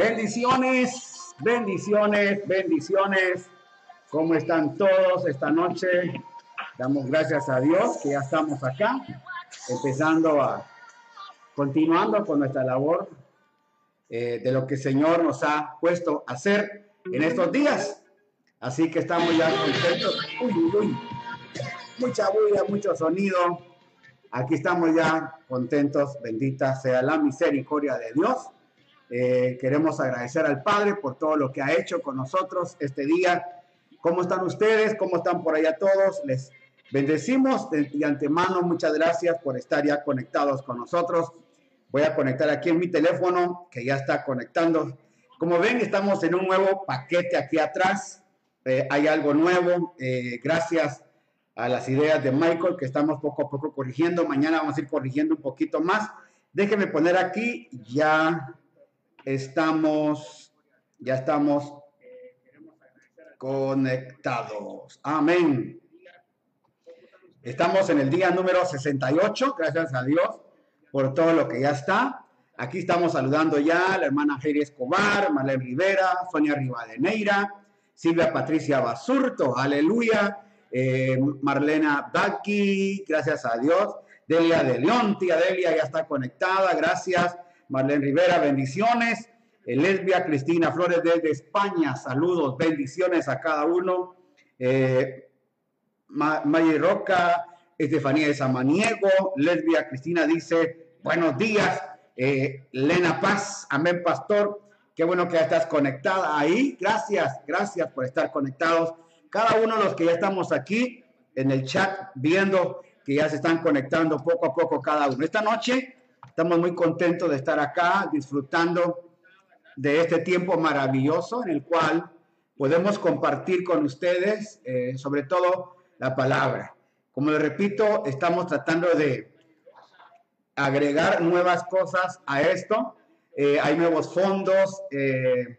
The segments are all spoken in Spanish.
Bendiciones, bendiciones, bendiciones. ¿Cómo están todos esta noche? Damos gracias a Dios que ya estamos acá, empezando a, continuando con nuestra labor eh, de lo que el Señor nos ha puesto a hacer en estos días. Así que estamos ya contentos. Uy, uy, uy. Mucha bulla, mucho sonido. Aquí estamos ya contentos. Bendita sea la misericordia de Dios eh, queremos agradecer al Padre por todo lo que ha hecho con nosotros este día. ¿Cómo están ustedes? ¿Cómo están por allá todos? Les bendecimos de, antemano. Muchas gracias por estar ya conectados con nosotros. Voy a conectar aquí en mi teléfono que ya está conectando. Como ven, estamos en un nuevo paquete aquí atrás. Eh, hay algo nuevo. Eh, gracias a las ideas de Michael que estamos poco a poco corrigiendo. Mañana vamos a ir corrigiendo un poquito más. Déjenme poner aquí ya estamos, ya estamos conectados. Amén. Estamos en el día número 68, gracias a Dios por todo lo que ya está. Aquí estamos saludando ya a la hermana Jerry Escobar, Marlene Rivera, Sonia Rivadeneira, Silvia Patricia Basurto, aleluya, eh, Marlena Daki, gracias a Dios, Delia de León, tía Delia ya está conectada, gracias. Marlene Rivera, bendiciones. Lesbia Cristina Flores desde España, saludos, bendiciones a cada uno. Eh, Roca, Estefanía de Samaniego, Lesbia Cristina dice, buenos días. Eh, Lena Paz, amén, pastor. Qué bueno que ya estás conectada ahí. Gracias, gracias por estar conectados. Cada uno de los que ya estamos aquí en el chat viendo que ya se están conectando poco a poco cada uno. Esta noche Estamos muy contentos de estar acá disfrutando de este tiempo maravilloso en el cual podemos compartir con ustedes eh, sobre todo la palabra. Como les repito, estamos tratando de agregar nuevas cosas a esto. Eh, hay nuevos fondos. Eh,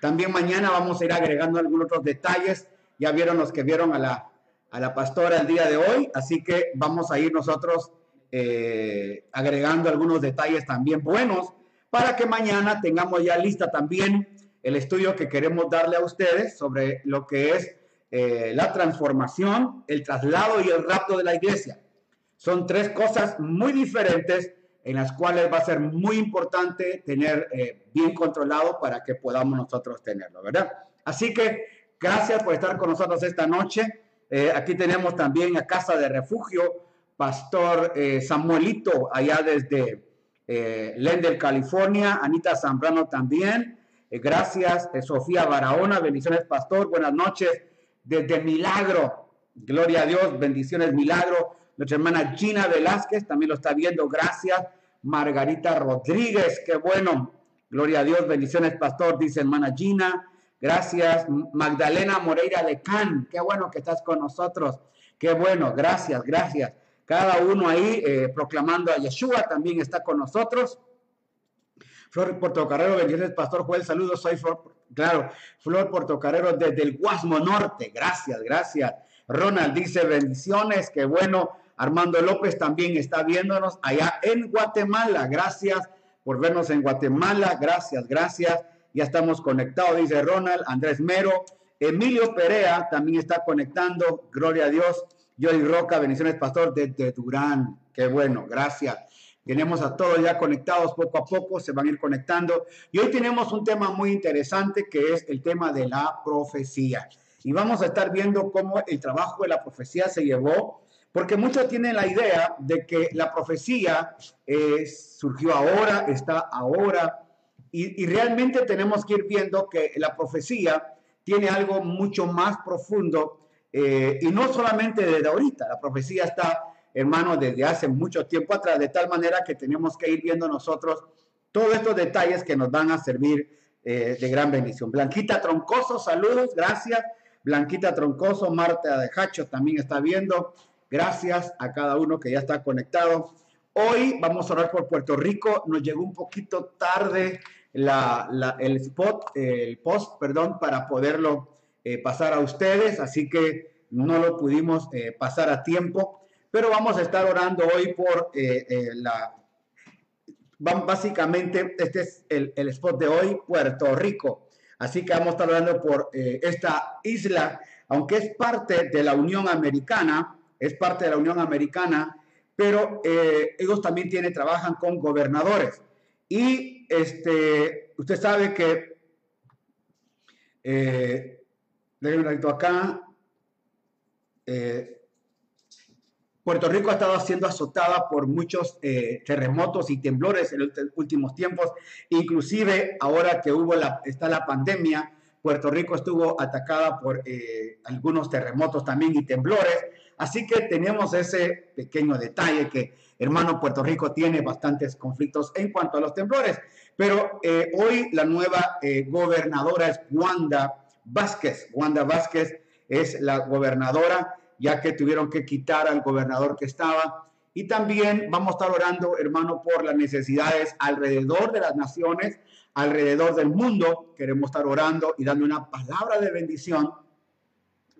también mañana vamos a ir agregando algunos otros detalles. Ya vieron los que vieron a la, a la pastora el día de hoy, así que vamos a ir nosotros eh, agregando algunos detalles también buenos para que mañana tengamos ya lista también el estudio que queremos darle a ustedes sobre lo que es eh, la transformación, el traslado y el rapto de la iglesia. Son tres cosas muy diferentes en las cuales va a ser muy importante tener eh, bien controlado para que podamos nosotros tenerlo, ¿verdad? Así que gracias por estar con nosotros esta noche. aquí tenemos también a Casa de Refugio, Pastor eh, Samuelito, allá desde eh, California, Anita Zambrano también. Eh, gracias, Sofía Barahona, bendiciones, Pastor, buenas noches. Desde Milagro, gloria a Dios, bendiciones, Milagro. Nuestra hermana Gina Velázquez también lo está viendo, gracias. Margarita Rodríguez, qué bueno, gloria a Dios, bendiciones, Pastor, dice hermana Gina. Gracias, Magdalena Moreira Lecán, qué bueno que estás con nosotros. Qué bueno, gracias, gracias. Cada uno ahí eh, proclamando a Yeshua también está con nosotros. Flor Portocarrero, bendiciones, Pastor Joel, saludos, soy Flor, claro, Flor Portocarrero desde el Guasmo Norte, gracias, gracias. Ronald dice bendiciones, qué bueno. Armando López también está viéndonos allá en Guatemala, gracias por vernos en Guatemala, gracias, gracias. Ya estamos conectados, dice Ronald, Andrés Mero, Emilio Perea también está conectando, gloria a Dios. Joy Roca, bendiciones, pastor, desde Durán. Qué bueno, gracias. Tenemos a todos ya conectados poco a poco, se van a ir conectando. Y hoy tenemos un tema muy interesante que es el tema de la profecía. Y vamos a estar viendo cómo el trabajo de la profecía se llevó, porque muchos tienen la idea de que la profecía eh, surgió ahora, está ahora, y, y realmente tenemos que ir viendo que la profecía tiene algo mucho más profundo eh, y no solamente desde ahorita, la profecía está, hermano, desde hace mucho tiempo atrás, de tal manera que tenemos que ir viendo nosotros todos estos detalles que nos van a servir eh, de gran bendición. Blanquita Troncoso, saludos, gracias. Blanquita Troncoso, Marta de Hacho también está viendo. Gracias a cada uno que ya está conectado. Hoy vamos a orar por Puerto Rico. Nos llegó un poquito tarde el spot, el post, perdón, para poderlo eh, pasar a ustedes, así que no lo pudimos eh, pasar a tiempo, pero vamos a estar orando hoy por eh, la, básicamente, este es el, spot de hoy, Puerto Rico. Así que vamos a estar hablando por esta isla, aunque es parte de la Unión Americana, es parte de la Unión Americana, pero ellos también tienen, trabajan con gobernadores. Y este, usted sabe que, déjenme un acá, eh, Puerto Rico ha estado siendo azotada por muchos eh, terremotos y temblores en los últimos tiempos, inclusive ahora que hubo la, está la pandemia, Puerto Rico estuvo atacada por eh, algunos terremotos también y temblores, así que tenemos ese pequeño detalle que hermano Puerto Rico tiene bastantes conflictos en cuanto a los temblores, pero eh, hoy la nueva gobernadora es Wanda Vázquez, Wanda Vázquez es la gobernadora ya que tuvieron que quitar al gobernador que estaba. Y también vamos a estar orando, hermano, por las necesidades alrededor de las naciones, alrededor del mundo. Queremos estar orando y dando una palabra de bendición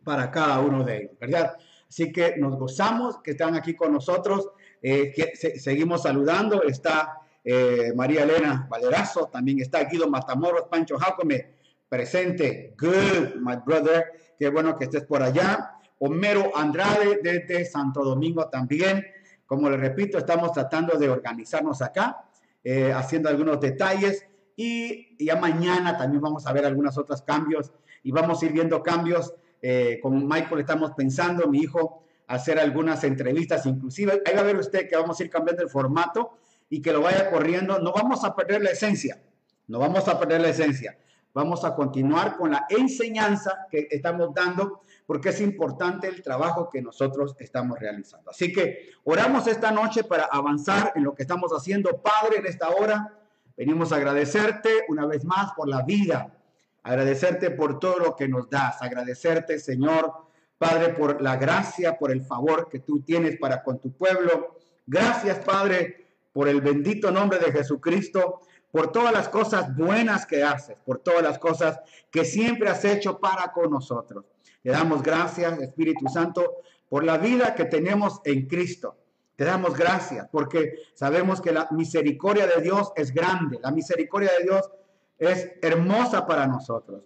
para cada uno de ellos, ¿verdad? Así que nos gozamos que están aquí con nosotros. Eh, que seguimos saludando. Está eh, María Elena Valerazo, también está Guido Matamoros, Pancho Jacome, presente. Good, my brother. Qué bueno que estés por allá. Homero Andrade desde Santo Domingo también. Como le repito, estamos tratando de organizarnos acá, eh, haciendo algunos detalles y ya mañana también vamos a ver algunos otros cambios y vamos a ir viendo cambios. Eh, con Michael estamos pensando, mi hijo, hacer algunas entrevistas, inclusive ahí va a ver usted que vamos a ir cambiando el formato y que lo vaya corriendo. No vamos a perder la esencia, no vamos a perder la esencia. Vamos a continuar con la enseñanza que estamos dando porque es importante el trabajo que nosotros estamos realizando. Así que oramos esta noche para avanzar en lo que estamos haciendo. Padre, en esta hora venimos a agradecerte una vez más por la vida, agradecerte por todo lo que nos das, agradecerte, Señor, Padre, por la gracia, por el favor que tú tienes para con tu pueblo. Gracias, Padre, por el bendito nombre de Jesucristo, por todas las cosas buenas que haces, por todas las cosas que siempre has hecho para con nosotros. Te damos gracias, Espíritu Santo, por la vida que tenemos en Cristo. Te damos gracias porque sabemos que la misericordia de Dios es grande, la misericordia de Dios es hermosa para nosotros.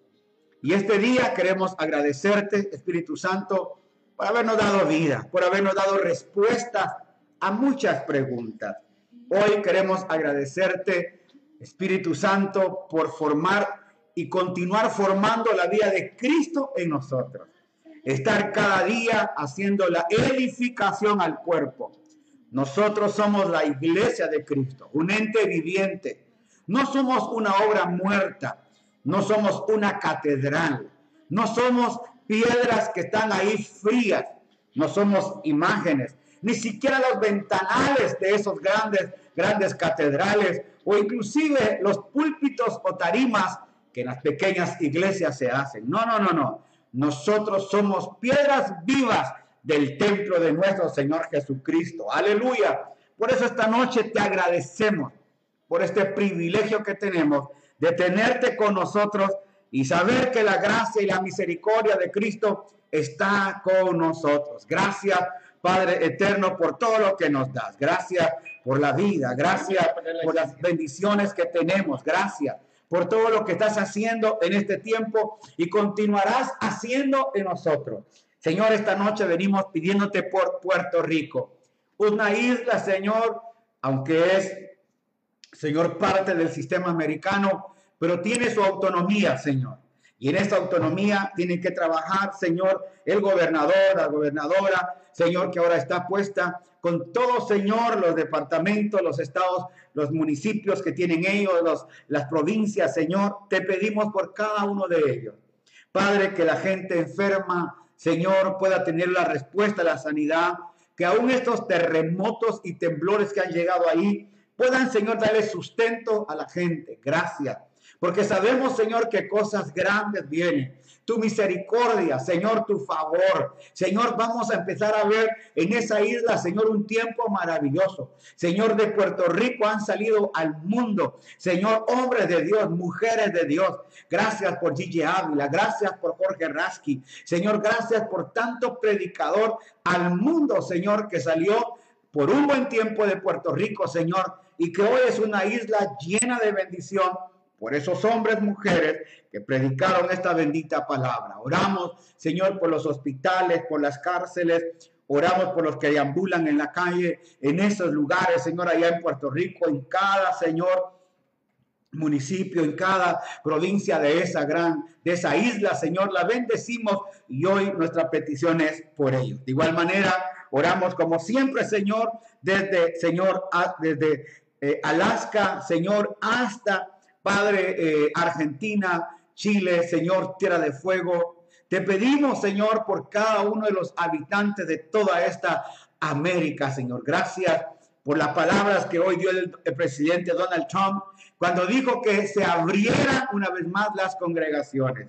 Y este día queremos agradecerte, Espíritu Santo, por habernos dado vida, por habernos dado respuestas a muchas preguntas. Hoy queremos agradecerte, Espíritu Santo, por formar y continuar formando la vida de Cristo en nosotros. Estar cada día haciendo la edificación al cuerpo. Nosotros somos la iglesia de Cristo, un ente viviente. No somos una obra muerta, no somos una catedral, no somos piedras que están ahí frías, no somos imágenes, ni siquiera los ventanales de esos grandes, grandes catedrales o inclusive los púlpitos o tarimas que en las pequeñas iglesias se hacen. No, no, no, no. Nosotros somos piedras vivas del templo de nuestro Señor Jesucristo. Aleluya. Por eso esta noche te agradecemos por este privilegio que tenemos de tenerte con nosotros y saber que la gracia y la misericordia de Cristo está con nosotros. Gracias, Padre eterno, por todo lo que nos das. Gracias por la vida. Gracias por las bendiciones que tenemos. Gracias por todo lo que estás haciendo en este tiempo y continuarás haciendo en nosotros. Señor, esta noche venimos pidiéndote por Puerto Rico, una isla, Señor, aunque es, Señor, parte del sistema americano, pero tiene su autonomía, Señor. Y en esta autonomía tienen que trabajar, Señor, el gobernador, la gobernadora, Señor, que ahora está puesta con todo, Señor, los departamentos, los estados, los municipios que tienen ellos, las provincias, Señor. Te pedimos por cada uno de ellos. Padre, que la gente enferma, Señor, pueda tener la respuesta a la sanidad, que aún estos terremotos y temblores que han llegado ahí puedan, Señor, darle sustento a la gente. Gracias. Porque sabemos, Señor, que cosas grandes vienen tu misericordia, Señor, tu favor. Señor, vamos a empezar a ver en esa isla, Señor, un tiempo maravilloso. Señor, de Puerto Rico han salido al mundo. Señor, hombres de Dios, mujeres de Dios. Gracias por Gigi Ávila, gracias por Jorge Rasky. Señor, gracias por tanto predicador al mundo, Señor, que salió por un buen tiempo de Puerto Rico, Señor, y que hoy es una isla llena de bendición por esos hombres, mujeres que predicaron esta bendita palabra. Oramos, Señor, por los hospitales, por las cárceles, oramos por los que deambulan en la calle, en esos lugares, Señor, allá en Puerto Rico, en cada, Señor, municipio, en cada provincia de esa gran, de esa isla, Señor, la bendecimos y hoy nuestra petición es por ellos. De igual manera, oramos como siempre, Señor, desde, Señor, desde eh, Alaska, Señor, hasta Padre eh, Argentina, Chile, Señor, Tierra de Fuego. Te pedimos, Señor, por cada uno de los habitantes de toda esta América, Señor. Gracias por las palabras que hoy dio el, presidente Donald Trump cuando dijo que se abrieran una vez más las congregaciones.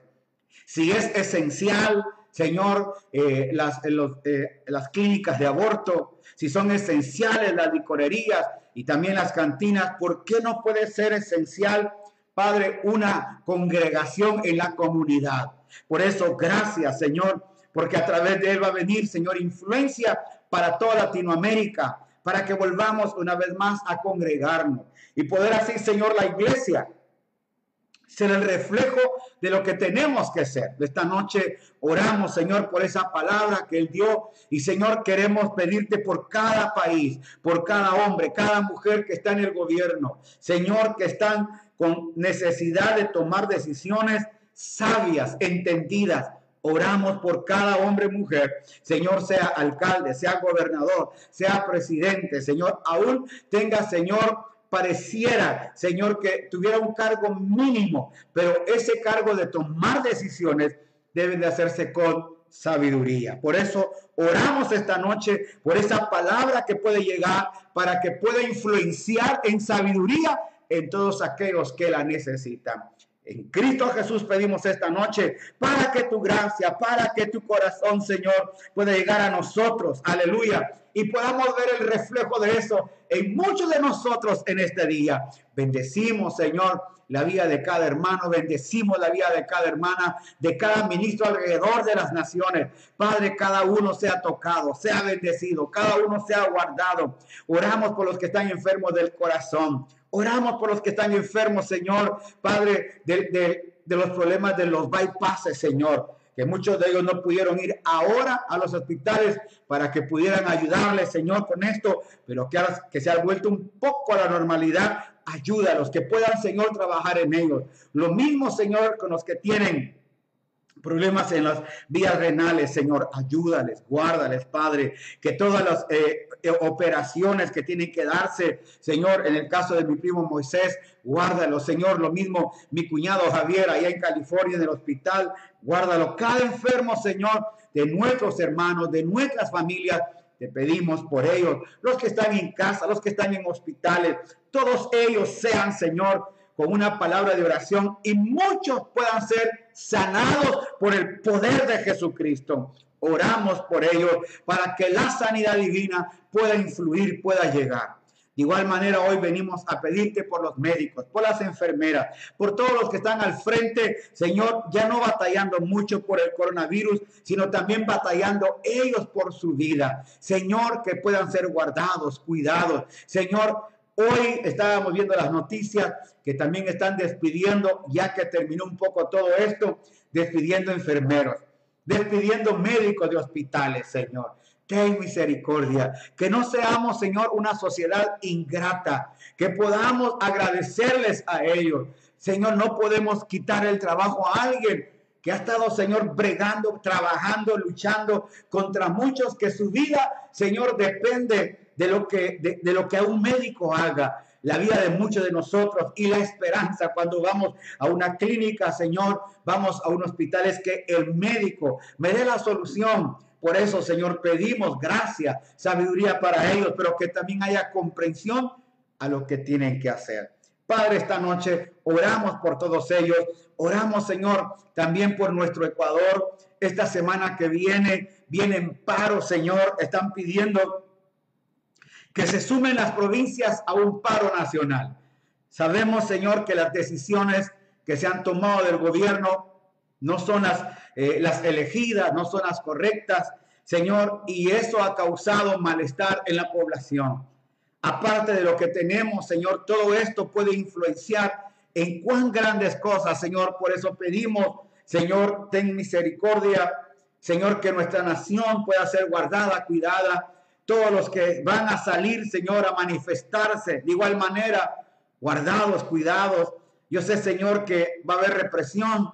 Si es esencial, Señor, eh, las, eh, las clínicas de aborto, si son esenciales las licorerías y también las cantinas, ¿por qué no puede ser esencial, Padre, una congregación en la comunidad? Por eso, gracias, Señor, porque a través de él va a venir, Señor, influencia para toda Latinoamérica, para que volvamos una vez más a congregarnos y poder así, Señor, la iglesia ser el reflejo de lo que tenemos que ser. Esta noche oramos, Señor, por esa palabra que Él dio. Y, Señor, queremos pedirte por cada país, por cada hombre, cada mujer que está en el gobierno. Señor, que están con necesidad de tomar decisiones sabias, entendidas. Oramos por cada hombre y mujer, Señor, sea alcalde, sea gobernador, sea presidente, Señor, aún tenga, Señor, pareciera, Señor, que tuviera un cargo mínimo, pero ese cargo de tomar decisiones debe de hacerse con sabiduría. Por eso oramos esta noche por esa palabra que puede llegar para que pueda influenciar en sabiduría en todos aquellos que la necesitan. En Cristo Jesús pedimos esta noche para que tu gracia, para que tu corazón, Señor, pueda llegar a nosotros. Aleluya y podamos ver el reflejo de eso en muchos de nosotros en este día. Bendecimos, Señor, la vida de cada hermano, bendecimos la vida de cada hermana, de cada ministro alrededor de las naciones. Padre, cada uno sea tocado, sea bendecido, cada uno sea guardado. Oramos por los que están enfermos del corazón. Oramos por los que están enfermos, Señor, Padre, de, de los problemas de los bypasses, Señor que muchos de ellos no pudieron ir ahora a los hospitales para que pudieran ayudarles, Señor, con esto, pero que, que se ha vuelto un poco a la normalidad, ayúdalos, que puedan, Señor, trabajar en ellos. Lo mismo, Señor, con los que tienen problemas en las vías renales, Señor, ayúdales, guárdales, Padre, que todas las eh, operaciones que tienen que darse, Señor, en el caso de mi primo Moisés, guárdalo, Señor, lo mismo mi cuñado Javier allá en California en el hospital, guárdalo, cada enfermo, Señor, de nuestros hermanos, de nuestras familias, te pedimos por ellos, los que están en casa, los que están en hospitales, todos ellos sean, Señor, con una palabra de oración y muchos puedan ser sanados por el poder de Jesucristo. Oramos por ellos para que la sanidad divina pueda influir, pueda llegar. De igual manera, hoy venimos a pedirte por los médicos, por las enfermeras, por todos los que están al frente, Señor, ya no batallando mucho por el coronavirus, sino también batallando ellos por su vida. Señor, que puedan ser guardados, cuidados. Señor, Hoy estábamos viendo las noticias que también están despidiendo, ya que terminó un poco todo esto, despidiendo enfermeros, despidiendo médicos de hospitales, Señor. Ten misericordia, que no seamos, Señor, una sociedad ingrata, que podamos agradecerles a ellos. Señor, no podemos quitar el trabajo a alguien que ha estado, Señor, bregando, trabajando, luchando contra muchos, que su vida, Señor, depende de lo que, de, lo que un médico haga, la vida de muchos de nosotros y la esperanza cuando vamos a una clínica, Señor, vamos a un hospital, es que el médico me dé la solución. Por eso, Señor, pedimos gracia, sabiduría para ellos, pero que también haya comprensión a lo que tienen que hacer. Padre, esta noche oramos por todos ellos. Oramos, Señor, también por nuestro Ecuador. Esta semana que viene, vienen paro, Señor. Están pidiendo que se sumen las provincias a un paro nacional. Sabemos, Señor, que las decisiones que se han tomado del gobierno no son las, eh, las elegidas, no son las correctas, Señor, y eso ha causado malestar en la población. Aparte de lo que tenemos, Señor, todo esto puede influenciar en cuán grandes cosas, Señor. Por eso pedimos, Señor, ten misericordia, Señor, que nuestra nación pueda ser guardada, cuidada. Todos los que van a salir, Señor, a manifestarse de igual manera, guardados, cuidados. Yo sé, Señor, que va a haber represión.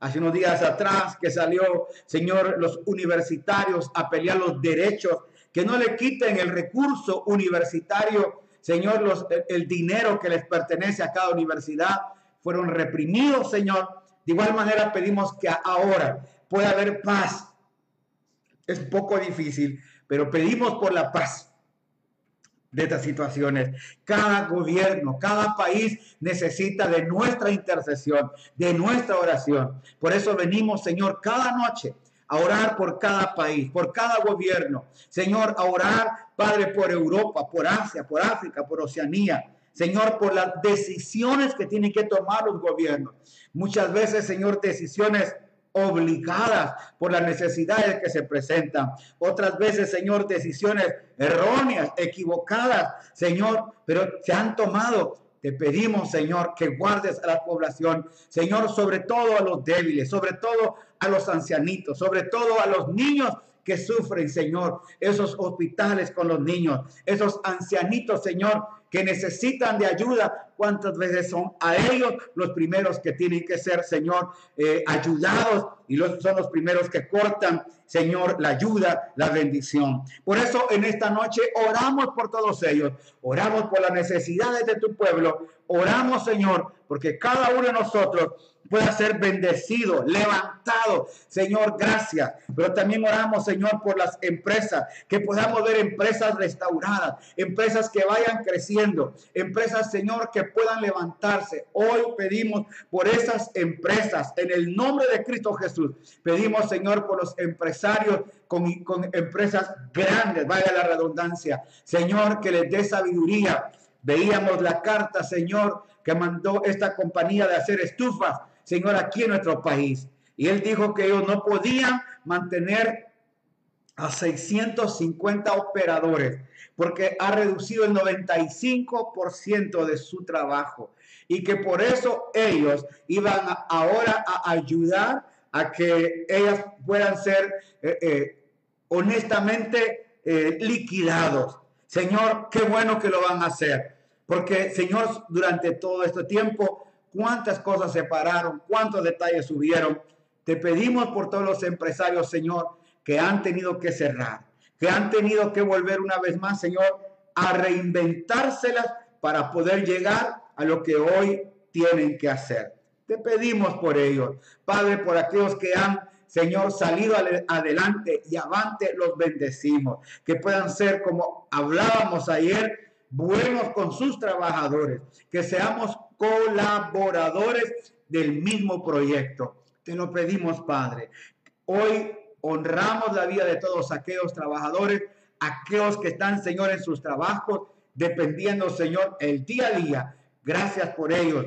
Hace unos días atrás que salió, Señor, los universitarios a pelear los derechos, que no le quiten el recurso universitario Señor, los, el dinero que les pertenece a cada universidad fueron reprimidos, Señor. De igual manera pedimos que ahora pueda haber paz. Es poco difícil, pero pedimos por la paz de estas situaciones. Cada gobierno, cada país necesita de nuestra intercesión, de nuestra oración. Por eso venimos, Señor, cada noche a orar por cada país, por cada gobierno. Señor, a orar, Padre, por Europa, por Asia, por África, por Oceanía. Señor, por las decisiones que tienen que tomar los gobiernos. Muchas veces, Señor, decisiones obligadas por las necesidades que se presentan. Otras veces, Señor, decisiones erróneas, equivocadas, Señor, pero se han tomado. Te pedimos, Señor, que guardes a la población, Señor, sobre todo a los débiles, sobre todo a los ancianitos, sobre todo a los niños que sufren, Señor, esos hospitales con los niños, esos ancianitos, Señor, que necesitan de ayuda, cuántas veces son a ellos los primeros que tienen que ser, Señor, eh, ayudados y los, son los primeros que cortan, Señor, la ayuda, la bendición. Por eso en esta noche oramos por todos ellos, oramos por las necesidades de tu pueblo, oramos, Señor, porque cada uno de nosotros pueda ser bendecido, levantado. Señor, gracias. Pero también oramos, Señor, por las empresas, que podamos ver empresas restauradas, empresas que vayan creciendo, empresas, Señor, que puedan levantarse. Hoy pedimos por esas empresas, en el nombre de Cristo Jesús. Pedimos, Señor, por los empresarios con, con empresas grandes, vaya la redundancia. Señor, que les dé sabiduría. Veíamos la carta, Señor, que mandó esta compañía de hacer estufas Señor, aquí en nuestro país. Y él dijo que ellos no podían mantener a 650 operadores porque ha reducido el 95% de su trabajo y que por eso ellos iban ahora a ayudar a que ellas puedan ser eh, eh, honestamente eh, liquidados. Señor, qué bueno que lo van a hacer, porque Señor, durante todo este tiempo cuántas cosas se pararon, cuántos detalles subieron. Te pedimos por todos los empresarios, Señor, que han tenido que cerrar, que han tenido que volver una vez más, Señor, a reinventárselas para poder llegar a lo que hoy tienen que hacer. Te pedimos por ellos, Padre, por aquellos que han, Señor, salido adelante y avante, los bendecimos. Que puedan ser como hablábamos ayer, buenos con sus trabajadores, que seamos colaboradores del mismo proyecto. Te lo pedimos, Padre. Hoy honramos la vida de todos aquellos trabajadores, aquellos que están, Señor, en sus trabajos, dependiendo, Señor, el día a día. Gracias por ellos.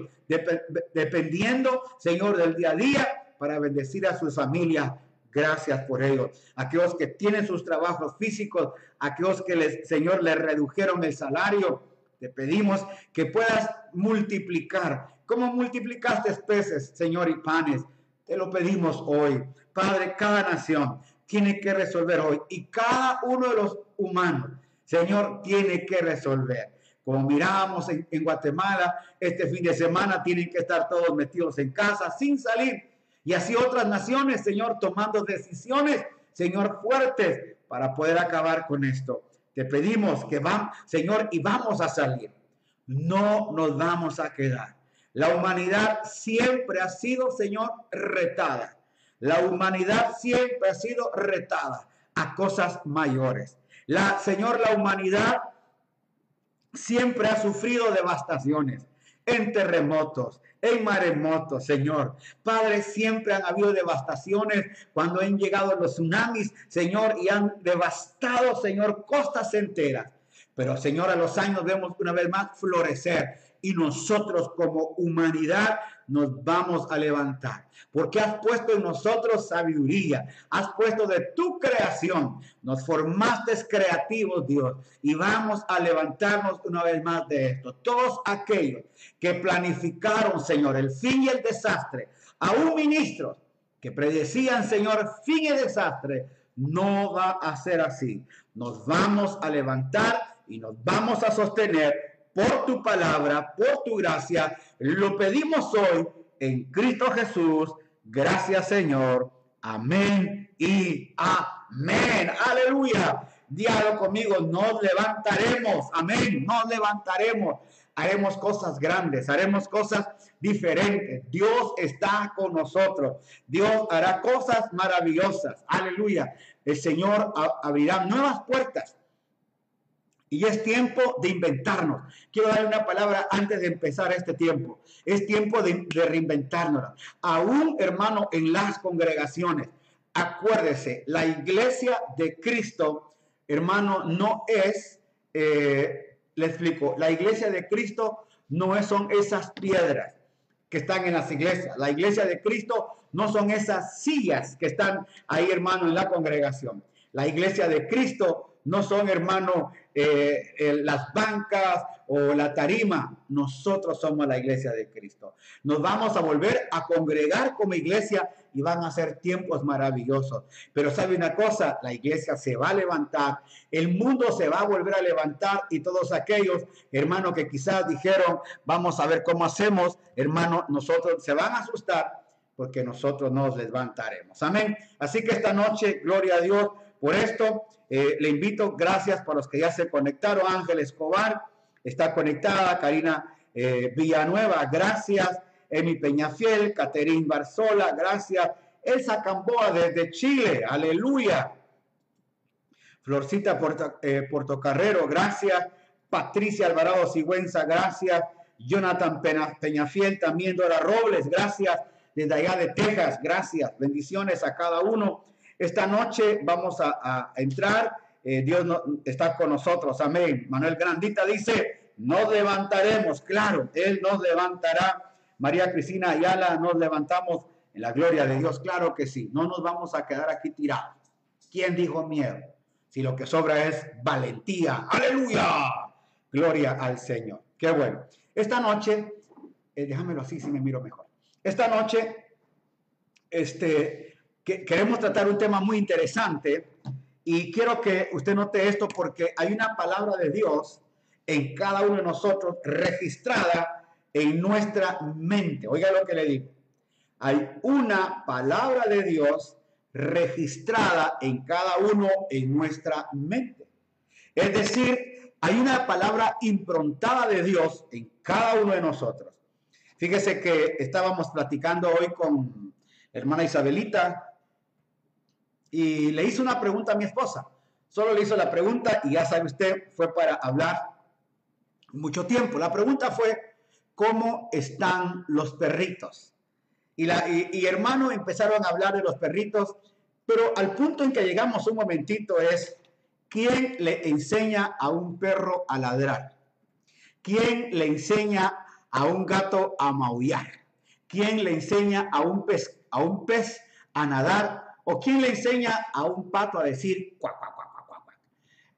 dependiendo, Señor, del día a día para bendecir a sus familias. Gracias por ellos. Aquellos que tienen sus trabajos físicos, aquellos que, les, Señor, les redujeron el salario, te pedimos que puedas multiplicar. como multiplicaste peces, Señor, y panes? Te lo pedimos hoy. Padre, cada nación tiene que resolver hoy y cada uno de los humanos, Señor, tiene que resolver. Como mirábamos en, Guatemala, este fin de semana tienen que estar todos metidos en casa sin salir. Y así otras naciones, Señor, tomando decisiones, Señor, fuertes para poder acabar con esto. Te pedimos que vamos, Señor, y vamos a salir. No nos vamos a quedar. La humanidad siempre ha sido, Señor, retada. La humanidad siempre ha sido retada a cosas mayores. La, Señor, la humanidad siempre ha sufrido devastaciones en terremotos, en maremotos, Señor. Padre, siempre han habido devastaciones cuando han llegado los tsunamis, Señor, y han devastado, Señor, costas enteras. Pero Señor, a los años vemos una vez más florecer y nosotros como humanidad nos vamos a levantar. Porque has puesto en nosotros sabiduría, has puesto de tu creación, nos formaste creativos, Dios, y vamos a levantarnos una vez más de esto. Todos aquellos que planificaron, Señor, el fin y el desastre, aún ministros que predecían, Señor, fin y desastre, no va a ser así. Nos vamos a levantar y nos vamos a sostener por tu palabra, por tu gracia. Lo pedimos hoy en Cristo Jesús. Gracias Señor. Amén y amén. Aleluya. Diálogo conmigo, nos levantaremos. Amén. Nos levantaremos. Haremos cosas grandes, haremos cosas diferentes. Dios está con nosotros. Dios hará cosas maravillosas. Aleluya. El Señor abrirá nuevas puertas y es tiempo de inventarnos. Quiero dar una palabra antes de empezar este tiempo. Es tiempo de, reinventarnos. Aún, hermano, en las congregaciones. Acuérdese, la iglesia de Cristo, hermano, no es, eh, le explico, la iglesia de Cristo no es, son esas piedras que están en las iglesias. La iglesia de Cristo no son esas sillas que están ahí, hermano, en la congregación. La iglesia de Cristo no son, hermano, eh, las bancas o la tarima. Nosotros somos la iglesia de Cristo. Nos vamos a volver a congregar como iglesia y van a ser tiempos maravillosos. Pero sabe una cosa, la iglesia se va a levantar, el mundo se va a volver a levantar y todos aquellos hermanos que quizás dijeron, vamos a ver cómo hacemos, hermano, nosotros se van a asustar porque nosotros nos levantaremos. Amén. Así que esta noche, gloria a Dios por esto. Eh, le invito, gracias para los que ya se conectaron. Ángel Escobar está conectada, Karina eh, Villanueva, gracias. Emi Peñafiel, Caterín Barzola, gracias. Elsa Camboa desde Chile, aleluya. Florcita Porto, eh, Portocarrero, gracias. Patricia Alvarado Sigüenza, gracias. Jonathan Peñafiel, también Dora Robles, gracias. Desde allá de Texas, gracias. Bendiciones a cada uno. Esta noche vamos a, entrar. Eh, Dios está con nosotros. Amén. Manuel Grandita dice, nos levantaremos. Claro, Él nos levantará. María Cristina Ayala, nos levantamos en la gloria de Dios. Claro que sí. No nos vamos a quedar aquí tirados. ¿Quién dijo miedo? Si lo que sobra es valentía. Aleluya. Gloria al Señor. Qué bueno. Esta noche, eh, déjamelo así si me miro mejor. Esta noche, este, queremos tratar un tema muy interesante y quiero que usted note esto porque hay una palabra de Dios en cada uno de nosotros registrada en nuestra mente. Oiga lo que le digo. Hay una palabra de Dios registrada en cada uno en nuestra mente. Es decir, hay una palabra improntada de Dios en cada uno de nosotros. Fíjese que estábamos platicando hoy con hermana Isabelita y le hizo una pregunta a mi esposa. Solo le hizo la pregunta y ya sabe usted, fue para hablar mucho tiempo. La pregunta fue, ¿cómo están los perritos? Y, la, y, hermano empezaron a hablar de los perritos, pero al punto en que llegamos un momentito es, ¿quién le enseña a un perro a ladrar? ¿Quién le enseña a un gato a maullar? ¿Quién le enseña a un pez, a, un pez a nadar ¿O quién le enseña a un pato a decir cuac, cuac, cuac, cuac, cuac?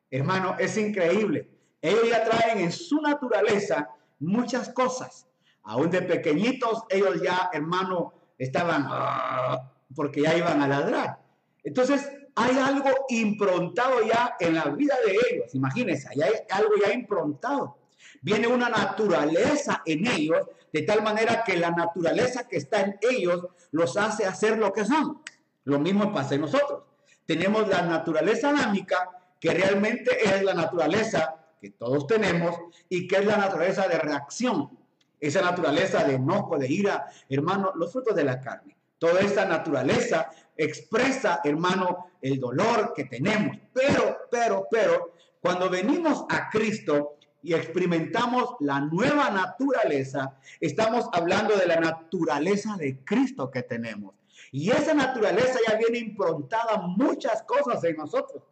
Hermano, es increíble. Ellos ya traen en su naturaleza muchas cosas. Aún de pequeñitos, ellos ya, hermano, estaban ah, porque ya iban a ladrar. Entonces, hay algo improntado ya en la vida de ellos. Imagínense, hay algo ya improntado. Viene una naturaleza en ellos, de tal manera que la naturaleza que está en ellos los hace hacer lo que son. Lo mismo pasa en nosotros. Tenemos la naturaleza anámica, que realmente es la naturaleza que todos tenemos y que es la naturaleza de reacción. Esa naturaleza de enojo, de ira, hermano, los frutos de la carne. Toda esta naturaleza expresa, hermano, el dolor que tenemos. Pero, pero, pero, cuando venimos a Cristo y experimentamos la nueva naturaleza, estamos hablando de la naturaleza de Cristo que tenemos. Y esa naturaleza ya viene improntada muchas cosas en nosotros.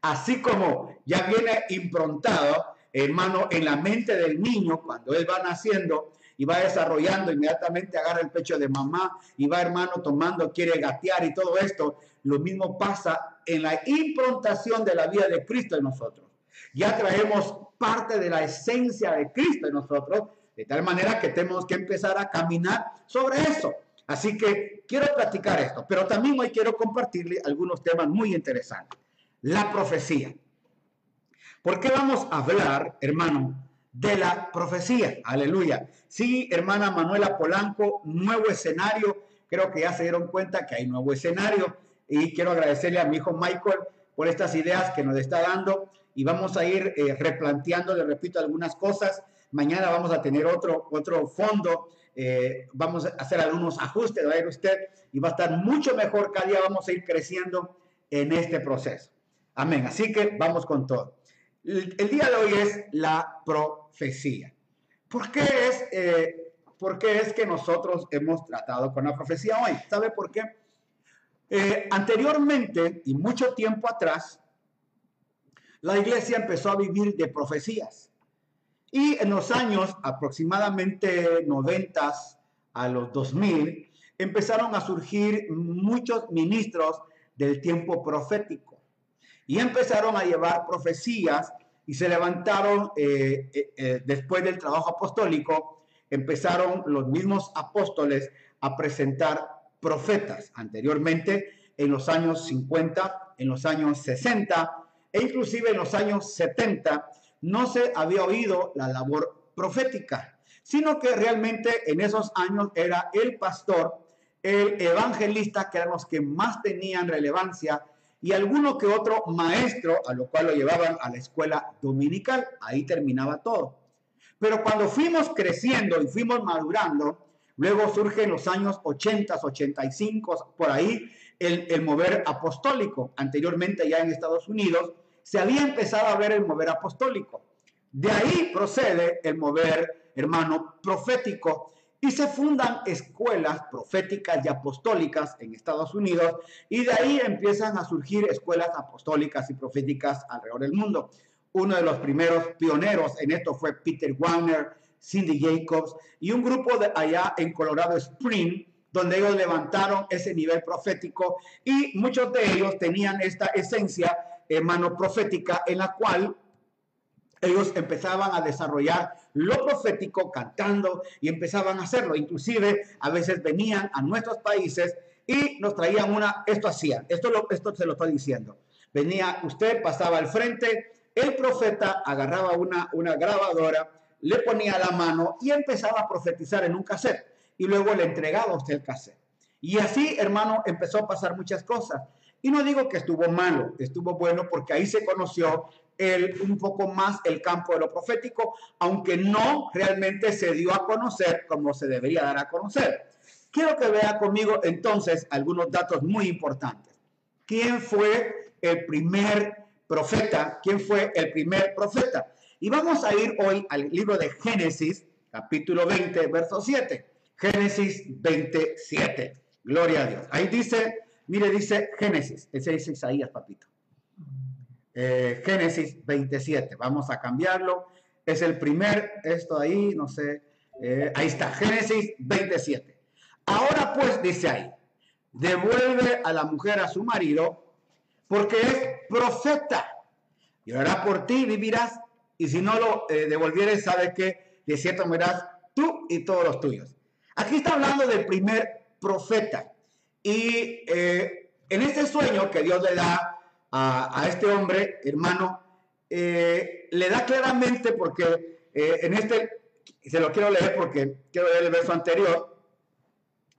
Así como ya viene improntado, hermano, en la mente del niño cuando él va naciendo y va desarrollando, inmediatamente agarra el pecho de mamá y va, hermano, tomando, quiere gatear y todo esto. Lo mismo pasa en la improntación de la vida de Cristo en nosotros. Ya traemos parte de la esencia de Cristo en nosotros, de tal manera que tenemos que empezar a caminar sobre eso. Así que quiero platicar esto, pero también hoy quiero compartirle algunos temas muy interesantes. La profecía. ¿Por qué vamos a hablar, hermano, de la profecía. Aleluya. Sí, hermana Manuela Polanco, nuevo escenario. Creo que ya se dieron cuenta que hay nuevo escenario. Y quiero agradecerle a mi hijo Michael por estas ideas que nos está dando. Y vamos a ir eh, replanteando, le repito, algunas cosas. Mañana vamos a tener otro, otro fondo. Eh, vamos a hacer algunos ajustes, va a ver usted, y va a estar mucho mejor. Cada día vamos a ir creciendo en este proceso. Amén. Así que vamos con todo. El, día de hoy es la profecía. ¿Por qué, es, eh, ¿Por qué es que nosotros hemos tratado con la profecía hoy? ¿Sabe por qué? Eh, anteriormente y mucho tiempo atrás, la iglesia empezó a vivir de profecías. Y en los años aproximadamente 90 a los 2000, empezaron a surgir muchos ministros del tiempo profético y empezaron a llevar profecías y se levantaron eh, eh, eh, después del trabajo apostólico, empezaron los mismos apóstoles a presentar profetas. Anteriormente, en los años 50, en los años 60 e inclusive en los años 70, no se había oído la labor profética, sino que realmente en esos años era el pastor, el evangelista, que eran los que más tenían relevancia y alguno que otro maestro, a lo cual lo llevaban a la escuela dominical. Ahí terminaba todo. Pero cuando fuimos creciendo y fuimos madurando, luego surge en los años 80, 85, por ahí, el, el mover apostólico. Anteriormente ya en Estados Unidos se había empezado a ver el mover apostólico. De ahí procede el mover, hermano, profético y se fundan escuelas proféticas y apostólicas en Estados Unidos y de ahí empiezan a surgir escuelas apostólicas y proféticas alrededor del mundo. Uno de los primeros pioneros en esto fue Peter Wagner, Cindy Jacobs y un grupo de allá en Colorado Spring, donde ellos levantaron ese nivel profético y muchos de ellos tenían esta esencia, hermano, profética en la cual ellos empezaban a desarrollar lo profético cantando y empezaban a hacerlo. Inclusive a veces venían a nuestros países y nos traían una, esto hacían, esto, lo, esto se lo estoy diciendo. Venía usted, pasaba al frente, el profeta agarraba una, una grabadora, le ponía la mano y empezaba a profetizar en un cassette y luego le entregaba usted el cassette. Y así, hermano, empezó a pasar muchas cosas. Y no digo que estuvo malo, estuvo bueno porque ahí se conoció el, un poco más el campo de lo profético, aunque no realmente se dio a conocer como se debería dar a conocer. Quiero que vea conmigo entonces algunos datos muy importantes. ¿Quién fue el primer profeta? ¿Quién fue el primer profeta? Y vamos a ir hoy al libro de Génesis, capítulo 20, verso 7. Génesis 27. Gloria a Dios. Ahí dice, mire, dice Génesis. Ese es Isaías, papito. Eh, Génesis 27. Vamos a cambiarlo. Es el primer, esto ahí, no sé. Eh, ahí está, Génesis 27. Ahora pues, dice ahí, devuelve a la mujer a su marido porque es profeta. Y ahora por ti vivirás. Y si no lo eh, devolvieres, sabes que de cierto morirás tú y todos los tuyos. Aquí está hablando del primer profeta. Y en este sueño que Dios le da a, este hombre, hermano, eh, le da claramente porque eh, en este, se lo quiero leer porque quiero leer el verso anterior,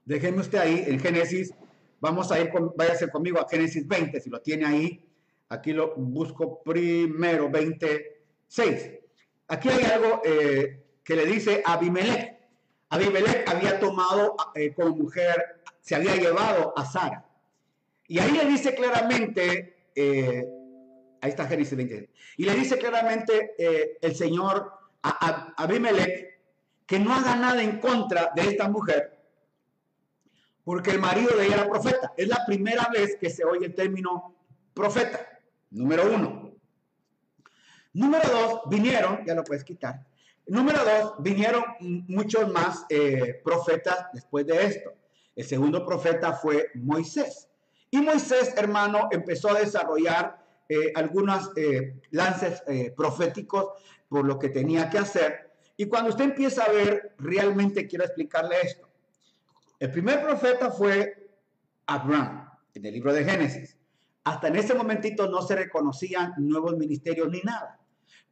déjenme usted ahí, en Génesis, vamos a ir, con, váyase conmigo a Génesis 20, si lo tiene ahí, aquí lo busco primero, 26. Aquí hay algo eh, que le dice a Abimelech. Abimelech había tomado como mujer, se había llevado a Sara. Y ahí le dice claramente eh, ahí está Génesis 20. Y le dice claramente eh, el Señor a, Abimelech que no haga nada en contra de esta mujer, porque el marido de ella era profeta. Es la primera vez que se oye el término profeta. Número uno. Número dos, vinieron, ya lo puedes quitar. Número dos, vinieron muchos más eh, profetas después de esto. El segundo profeta fue Moisés. Y Moisés, hermano, empezó a desarrollar eh, algunos eh, lances proféticos por lo que tenía que hacer. Y cuando usted empieza a ver, realmente quiero explicarle esto. El primer profeta fue Abraham, en el libro de Génesis. Hasta en ese momentito no se reconocían nuevos ministerios ni nada.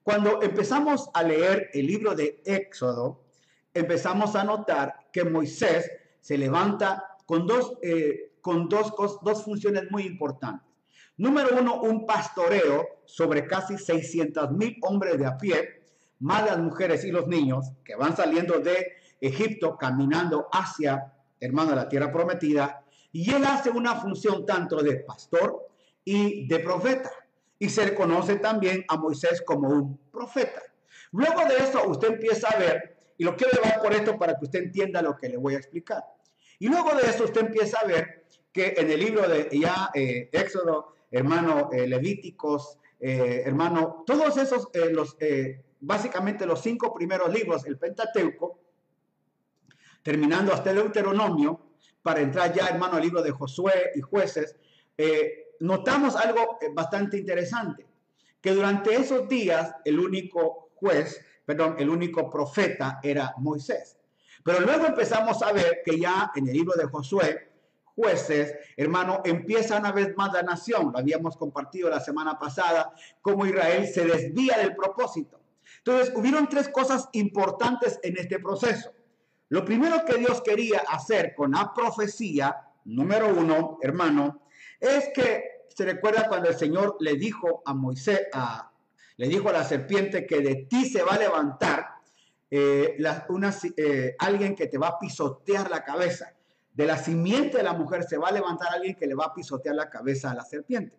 Cuando empezamos a leer el libro de Éxodo, empezamos a notar que Moisés se levanta con dos, eh, con dos, dos funciones muy importantes. Número uno, un pastoreo sobre casi 600 mil hombres de a pie, más las mujeres y los niños que van saliendo de Egipto caminando hacia hermano la tierra prometida, y él hace una función tanto de pastor y de profeta. Y se le conoce también a Moisés como un profeta. Luego de eso, usted empieza a ver, y lo quiero llevar por esto para que usted entienda lo que le voy a explicar. Y luego de eso, usted empieza a ver que en el libro de ya eh, Éxodo, hermano eh, Levíticos, eh, hermano, todos esos, los, básicamente los cinco primeros libros, el Pentateuco, terminando hasta el Deuteronomio, para entrar ya, hermano, al libro de Josué y jueces, notamos algo bastante interesante, que durante esos días el único juez, perdón, el único profeta era Moisés. Pero luego empezamos a ver que ya en el libro de Josué, jueces, hermano, empieza una vez más la nación. Lo habíamos compartido la semana pasada, cómo Israel se desvía del propósito. Entonces, hubieron tres cosas importantes en este proceso. Lo primero que Dios quería hacer con la profecía, número uno, hermano, es que se recuerda cuando el Señor le dijo a Moisés, a, le dijo a la serpiente que de ti se va a levantar eh, eh, alguien que te va a pisotear la cabeza. De la simiente de la mujer se va a levantar alguien que le va a pisotear la cabeza a la serpiente.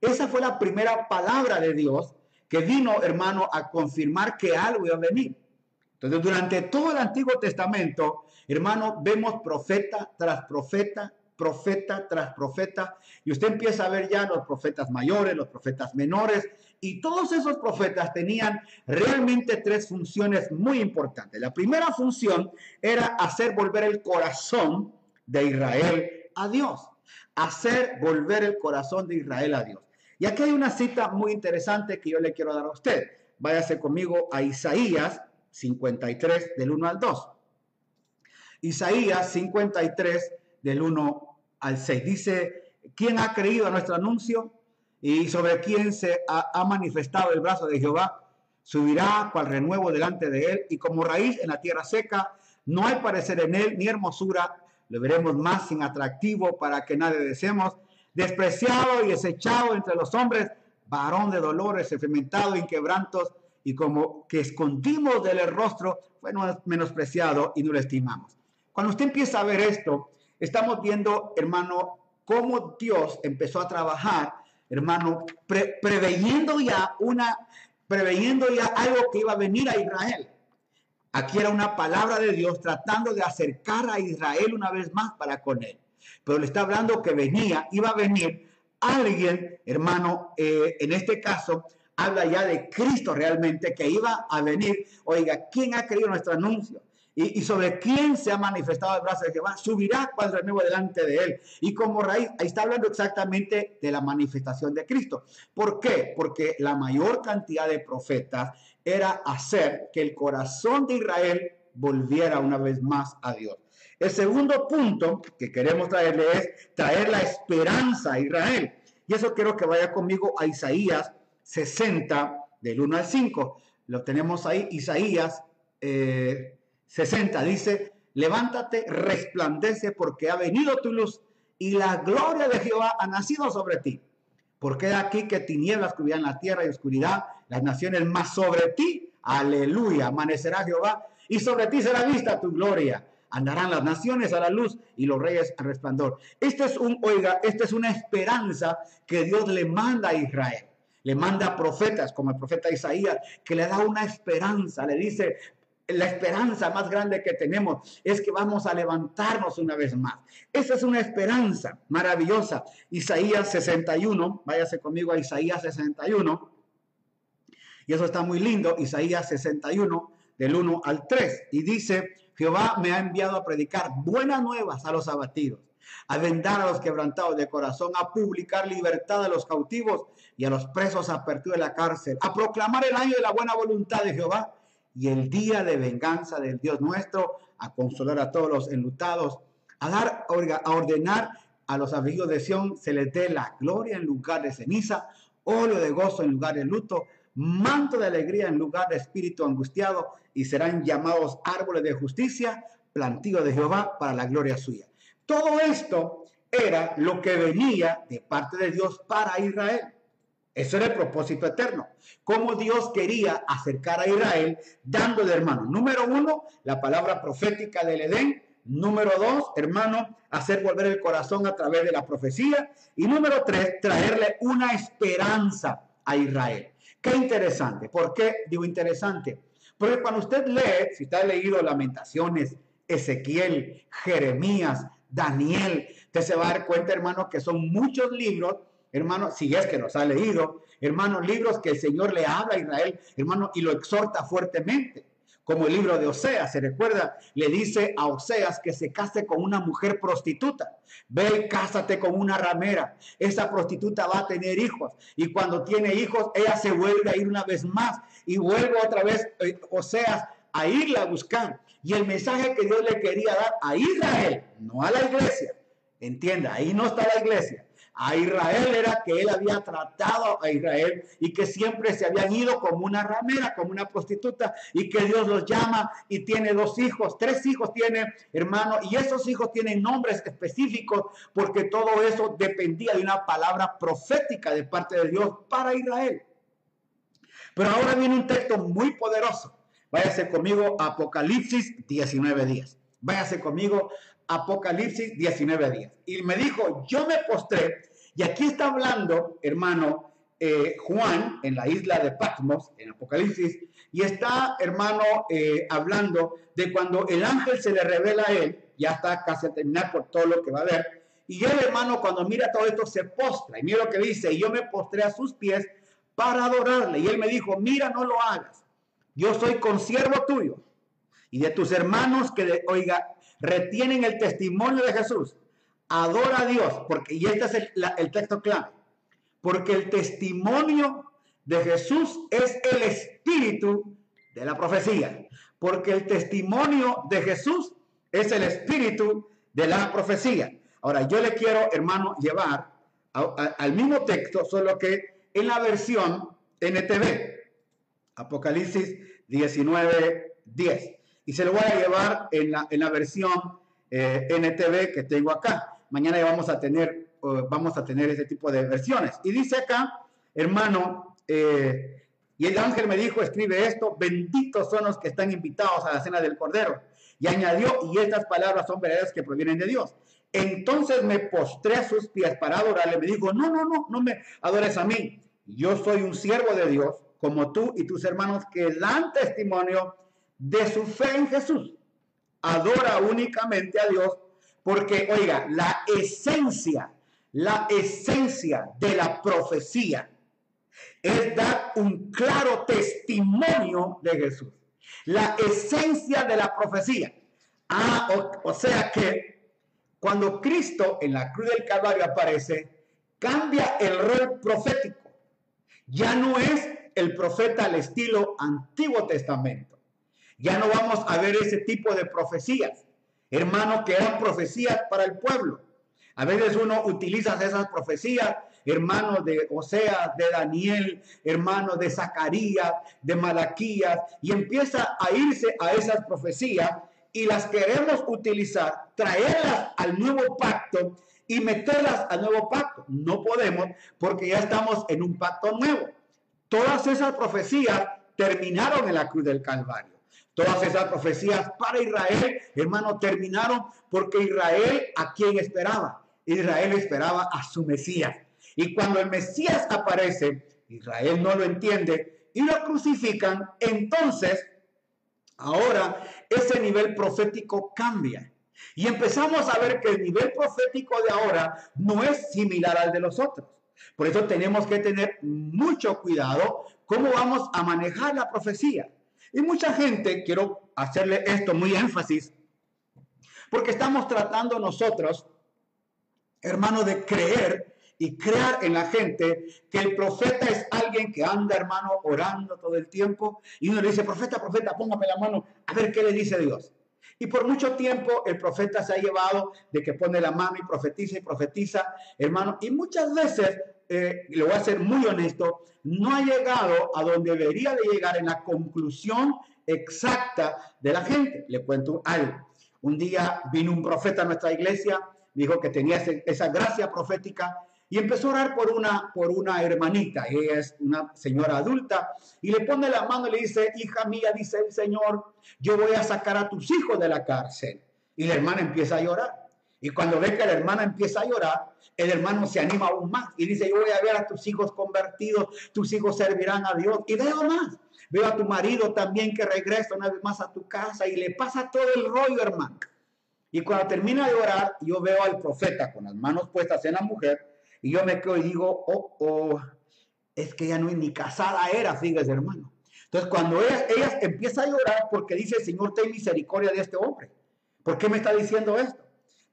Esa fue la primera palabra de Dios que vino, hermano, a confirmar que algo iba a venir. Entonces, durante todo el Antiguo Testamento, hermano, vemos profeta tras profeta, profeta tras profeta, y usted empieza a ver ya los profetas mayores, los profetas menores, y todos esos profetas tenían realmente tres funciones muy importantes. La primera función era hacer volver el corazón de Israel a Dios, hacer volver el corazón de Israel a Dios. Y aquí hay una cita muy interesante que yo le quiero dar a usted. Váyase conmigo a Isaías 53 del 1 al 2. Isaías 53 del 1 al 6. Dice, ¿quién ha creído a nuestro anuncio? Y sobre quién se ha, manifestado el brazo de Jehová, subirá cual renuevo delante de él y como raíz en la tierra seca, no hay parecer en él ni hermosura, lo veremos más sin atractivo para que nadie deseemos, despreciado y desechado entre los hombres, varón de dolores, enfrentado en quebrantos, y como que escondimos del rostro, fue menospreciado y no lo estimamos. Cuando usted empieza a ver esto, estamos viendo, hermano, cómo Dios empezó a trabajar, hermano, preveyendo ya una, preveyendo ya algo que iba a venir a Israel. Aquí era una palabra de Dios tratando de acercar a Israel una vez más para con él. Pero le está hablando que venía, iba a venir alguien, hermano, eh, en este caso, habla ya de Cristo realmente que iba a venir. Oiga, ¿quién ha creído nuestro anuncio? Y, sobre quién se ha manifestado el brazo de Jehová, subirá cuando renuevo delante de él. Y como raíz, ahí está hablando exactamente de la manifestación de Cristo. ¿Por qué? Porque la mayor cantidad de profetas era hacer que el corazón de Israel volviera una vez más a Dios. El segundo punto que queremos traerle es traer la esperanza a Israel. Y eso quiero que vaya conmigo a Isaías 60, del 1 al 5. Lo tenemos ahí, Isaías 60, eh, dice, levántate, resplandece, porque ha venido tu luz y la gloria de Jehová ha nacido sobre ti. Porque aquí que tinieblas cubrirán la tierra y oscuridad, las naciones más sobre ti, aleluya, amanecerá Jehová y sobre ti será vista tu gloria. Andarán las naciones a la luz y los reyes al resplandor. Esto es un, oiga, esta es una esperanza que Dios le manda a Israel le manda profetas, como el profeta Isaías, que le da una esperanza, le dice, la esperanza más grande que tenemos es que vamos a levantarnos una vez más. Esa es una esperanza maravillosa. Isaías 61, váyase conmigo a Isaías 61. Y eso está muy lindo, Isaías 61, del 1 al 3. Y dice, Jehová me ha enviado a predicar buenas nuevas a los abatidos, a vendar a los quebrantados de corazón, a publicar libertad a los cautivos y a los presos a apertura de la cárcel, a proclamar el año de la buena voluntad de Jehová y el día de venganza del Dios nuestro, a consolar a todos los enlutados, a dar, a ordenar a los afligidos de Sión, se les dé la gloria en lugar de ceniza, óleo de gozo en lugar de luto, manto de alegría en lugar de espíritu angustiado, y serán llamados árboles de justicia, plantío de Jehová para la gloria suya. Todo esto era lo que venía de parte de Dios para Israel. Eso era el propósito eterno. Cómo Dios quería acercar a Israel dándole, hermano, número uno, la palabra profética del Edén. Número dos, hermano, hacer volver el corazón a través de la profecía. Y número tres, traerle una esperanza a Israel. Qué interesante. ¿Por qué digo interesante? Porque cuando usted lee, si usted ha leído Lamentaciones, Ezequiel, Jeremías, Daniel, usted se va a dar cuenta, hermano, que son muchos libros hermano, si es que nos ha leído, hermano, libros que el Señor le habla a Israel, hermano, y lo exhorta fuertemente. Como el libro de Oseas, se recuerda, le dice a Oseas que se case con una mujer prostituta. Ve y cásate con una ramera. Esa prostituta va a tener hijos. Y cuando tiene hijos, ella se vuelve a ir una vez más. Y vuelve otra vez eh, Oseas a irla a buscar. Y el mensaje que Dios le quería dar a Israel, no a la iglesia. Entienda, ahí no está la iglesia a Israel era que él había tratado a Israel y que siempre se habían ido como una ramera, como una prostituta y que Dios los llama y tiene dos hijos, tres hijos tiene hermano y esos hijos tienen nombres específicos porque todo eso dependía de una palabra profética de parte de Dios para Israel. Pero ahora viene un texto muy poderoso. Váyase conmigo a Apocalipsis 19 días. Váyase conmigo Apocalipsis 19 días. Y me dijo, yo me postré, y aquí está hablando, hermano, eh, Juan en la isla de Patmos, en Apocalipsis, y está, hermano, eh, hablando de cuando el ángel se le revela a él, ya está casi a terminar por todo lo que va a ver, y él, hermano, cuando mira todo esto, se postra, y mira lo que dice, y yo me postré a sus pies para adorarle, y él me dijo, mira, no lo hagas, yo soy consiervo tuyo, y de tus hermanos que, oiga, retienen el testimonio de Jesús. Adora a Dios, porque, y este es el, texto clave, porque el testimonio de Jesús es el espíritu de la profecía, porque el testimonio de Jesús es el espíritu de la profecía. Ahora, yo le quiero, hermano, llevar al mismo texto, solo que en la versión NTV, Apocalipsis 19, 10 y se lo voy a llevar en la, en la versión eh, NTV que tengo acá. Mañana ya vamos a tener, vamos a tener ese tipo de versiones. Y dice acá, hermano, eh, y el ángel me dijo, escribe esto, benditos son los que están invitados a la cena del Cordero. Y añadió, y estas palabras son verdaderas que provienen de Dios. Entonces me postré a sus pies para adorarle. Me dijo, no, no, no, no me adores a mí. Yo soy un siervo de Dios, como tú y tus hermanos que dan testimonio de su fe en Jesús. Adora únicamente a Dios porque, oiga, la esencia, la esencia de la profecía es dar un claro testimonio de Jesús. La esencia de la profecía. Ah, o, o sea que cuando Cristo en la cruz del Calvario aparece, cambia el rol profético. Ya no es el profeta al estilo Antiguo Testamento ya no vamos a ver ese tipo de profecías, hermanos, que eran profecías para el pueblo. A veces uno utiliza esas profecías, hermanos de Oseas, de Daniel, hermanos de Zacarías, de Malaquías, y empieza a irse a esas profecías y las queremos utilizar, traerlas al nuevo pacto y meterlas al nuevo pacto. No podemos porque ya estamos en un pacto nuevo. Todas esas profecías terminaron en la cruz del Calvario. Todas esas profecías para Israel, hermano, terminaron porque Israel a quién esperaba. Israel esperaba a su Mesías. Y cuando el Mesías aparece, Israel no lo entiende y lo crucifican. Entonces, Ahora ese nivel profético cambia. Y empezamos a ver que el nivel profético de ahora no es similar al de los otros. Por eso tenemos que tener mucho cuidado cómo vamos a manejar la profecía. Y mucha gente, quiero hacerle esto muy énfasis, porque estamos tratando nosotros, hermano, de creer y crear en la gente que el profeta es alguien que anda, hermano, orando todo el tiempo. Y uno le dice, profeta, profeta, póngame la mano a ver qué le dice Dios. Y por mucho tiempo el profeta se ha llevado de que pone la mano y profetiza y profetiza, hermano. Y muchas veces, eh, le voy a ser muy honesto, no ha llegado a donde debería de llegar en la conclusión exacta de la gente. Le cuento algo. Un día vino un profeta a nuestra iglesia, dijo que tenía esa gracia profética y empezó a orar por una, por una hermanita. Ella es una señora adulta y le pone la mano y le dice, hija mía, dice el Señor, yo voy a sacar a tus hijos de la cárcel. Y la hermana empieza a llorar. Y cuando ve que la hermana empieza a llorar, el hermano se anima aún más y dice, yo voy a ver a tus hijos convertidos, tus hijos servirán a Dios. Y veo más, veo a tu marido también que regresa una vez más a tu casa y le pasa todo el rollo, hermano. Y cuando termina de orar, yo veo al profeta con las manos puestas en la mujer y yo me quedo y digo, oh, oh, es que ella no ni casada era, fíjese, hermano. Entonces, cuando ella, ella empieza a llorar porque dice, Señor, ten misericordia de este hombre. ¿Por qué me está diciendo esto?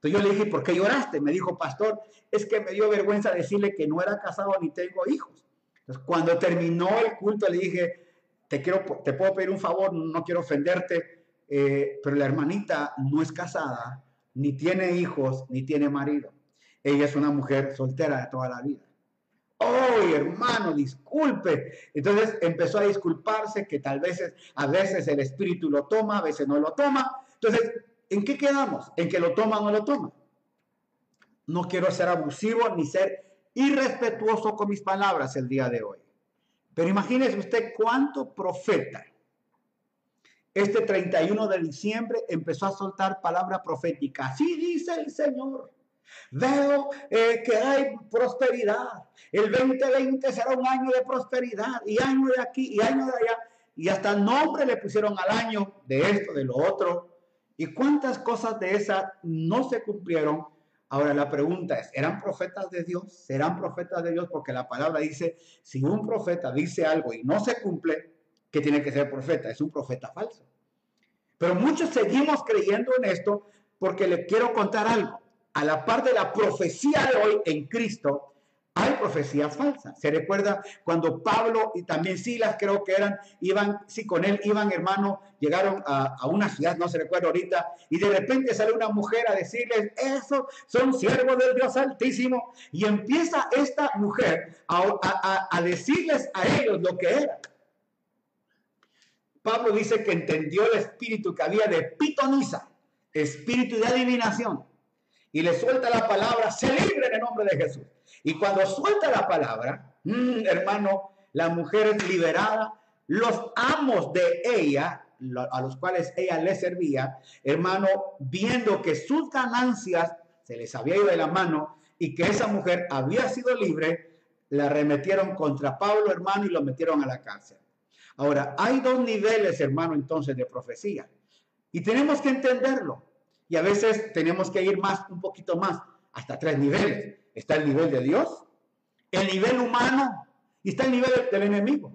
Entonces yo le dije, ¿por qué lloraste? Me dijo, pastor, es que me dio vergüenza decirle que no era casado ni tengo hijos. Entonces cuando terminó el culto le dije, te, quiero, te puedo pedir un favor, no quiero ofenderte, eh, pero la hermanita no es casada, ni tiene hijos, ni tiene marido. Ella es una mujer soltera de toda la vida. Oh, hermano, disculpe. Entonces empezó a disculparse que tal vez a veces el espíritu lo toma, a veces no lo toma. Entonces ¿En qué quedamos? ¿En que lo toma o no lo toma? No quiero ser abusivo ni ser irrespetuoso con mis palabras el día de hoy. Pero imagínese usted cuánto profeta este 31 de diciembre empezó a soltar palabra profética. Así dice el Señor. Veo eh, que hay prosperidad. El 2020 será un año de prosperidad y año de aquí y año de allá. Y hasta nombre le pusieron al año de esto, de lo otro. ¿Y cuántas cosas de esas no se cumplieron? Ahora la pregunta es, ¿eran profetas de Dios? ¿Serán profetas de Dios? Porque la palabra dice, si un profeta dice algo y no se cumple, que tiene que ser profeta? Es un profeta falso. Pero muchos seguimos creyendo en esto porque le quiero contar algo. A la par de la profecía de hoy en Cristo, hay profecías falsas. Se recuerda cuando Pablo y también Silas creo que eran, iban, sí, con él iban hermano, llegaron a, una ciudad, no se recuerda ahorita, y de repente sale una mujer a decirles, eso son siervos del Dios Altísimo. Y empieza esta mujer a, a decirles a ellos lo que era. Pablo dice que entendió el espíritu que había de pitonisa, espíritu de adivinación, y le suelta la palabra, se libre en el nombre de Jesús. Y cuando suelta la palabra, mm, hermano, la mujer es liberada, los amos de ella, a los cuales ella le servía, hermano, viendo que sus ganancias se les había ido de la mano y que esa mujer había sido libre, la remetieron contra Pablo, hermano, y lo metieron a la cárcel. Ahora, hay dos niveles, hermano, entonces de profecía. Y tenemos que entenderlo. Y a veces tenemos que ir más, un poquito más, hasta tres niveles. Está el nivel de Dios, el nivel humano y está el nivel del enemigo.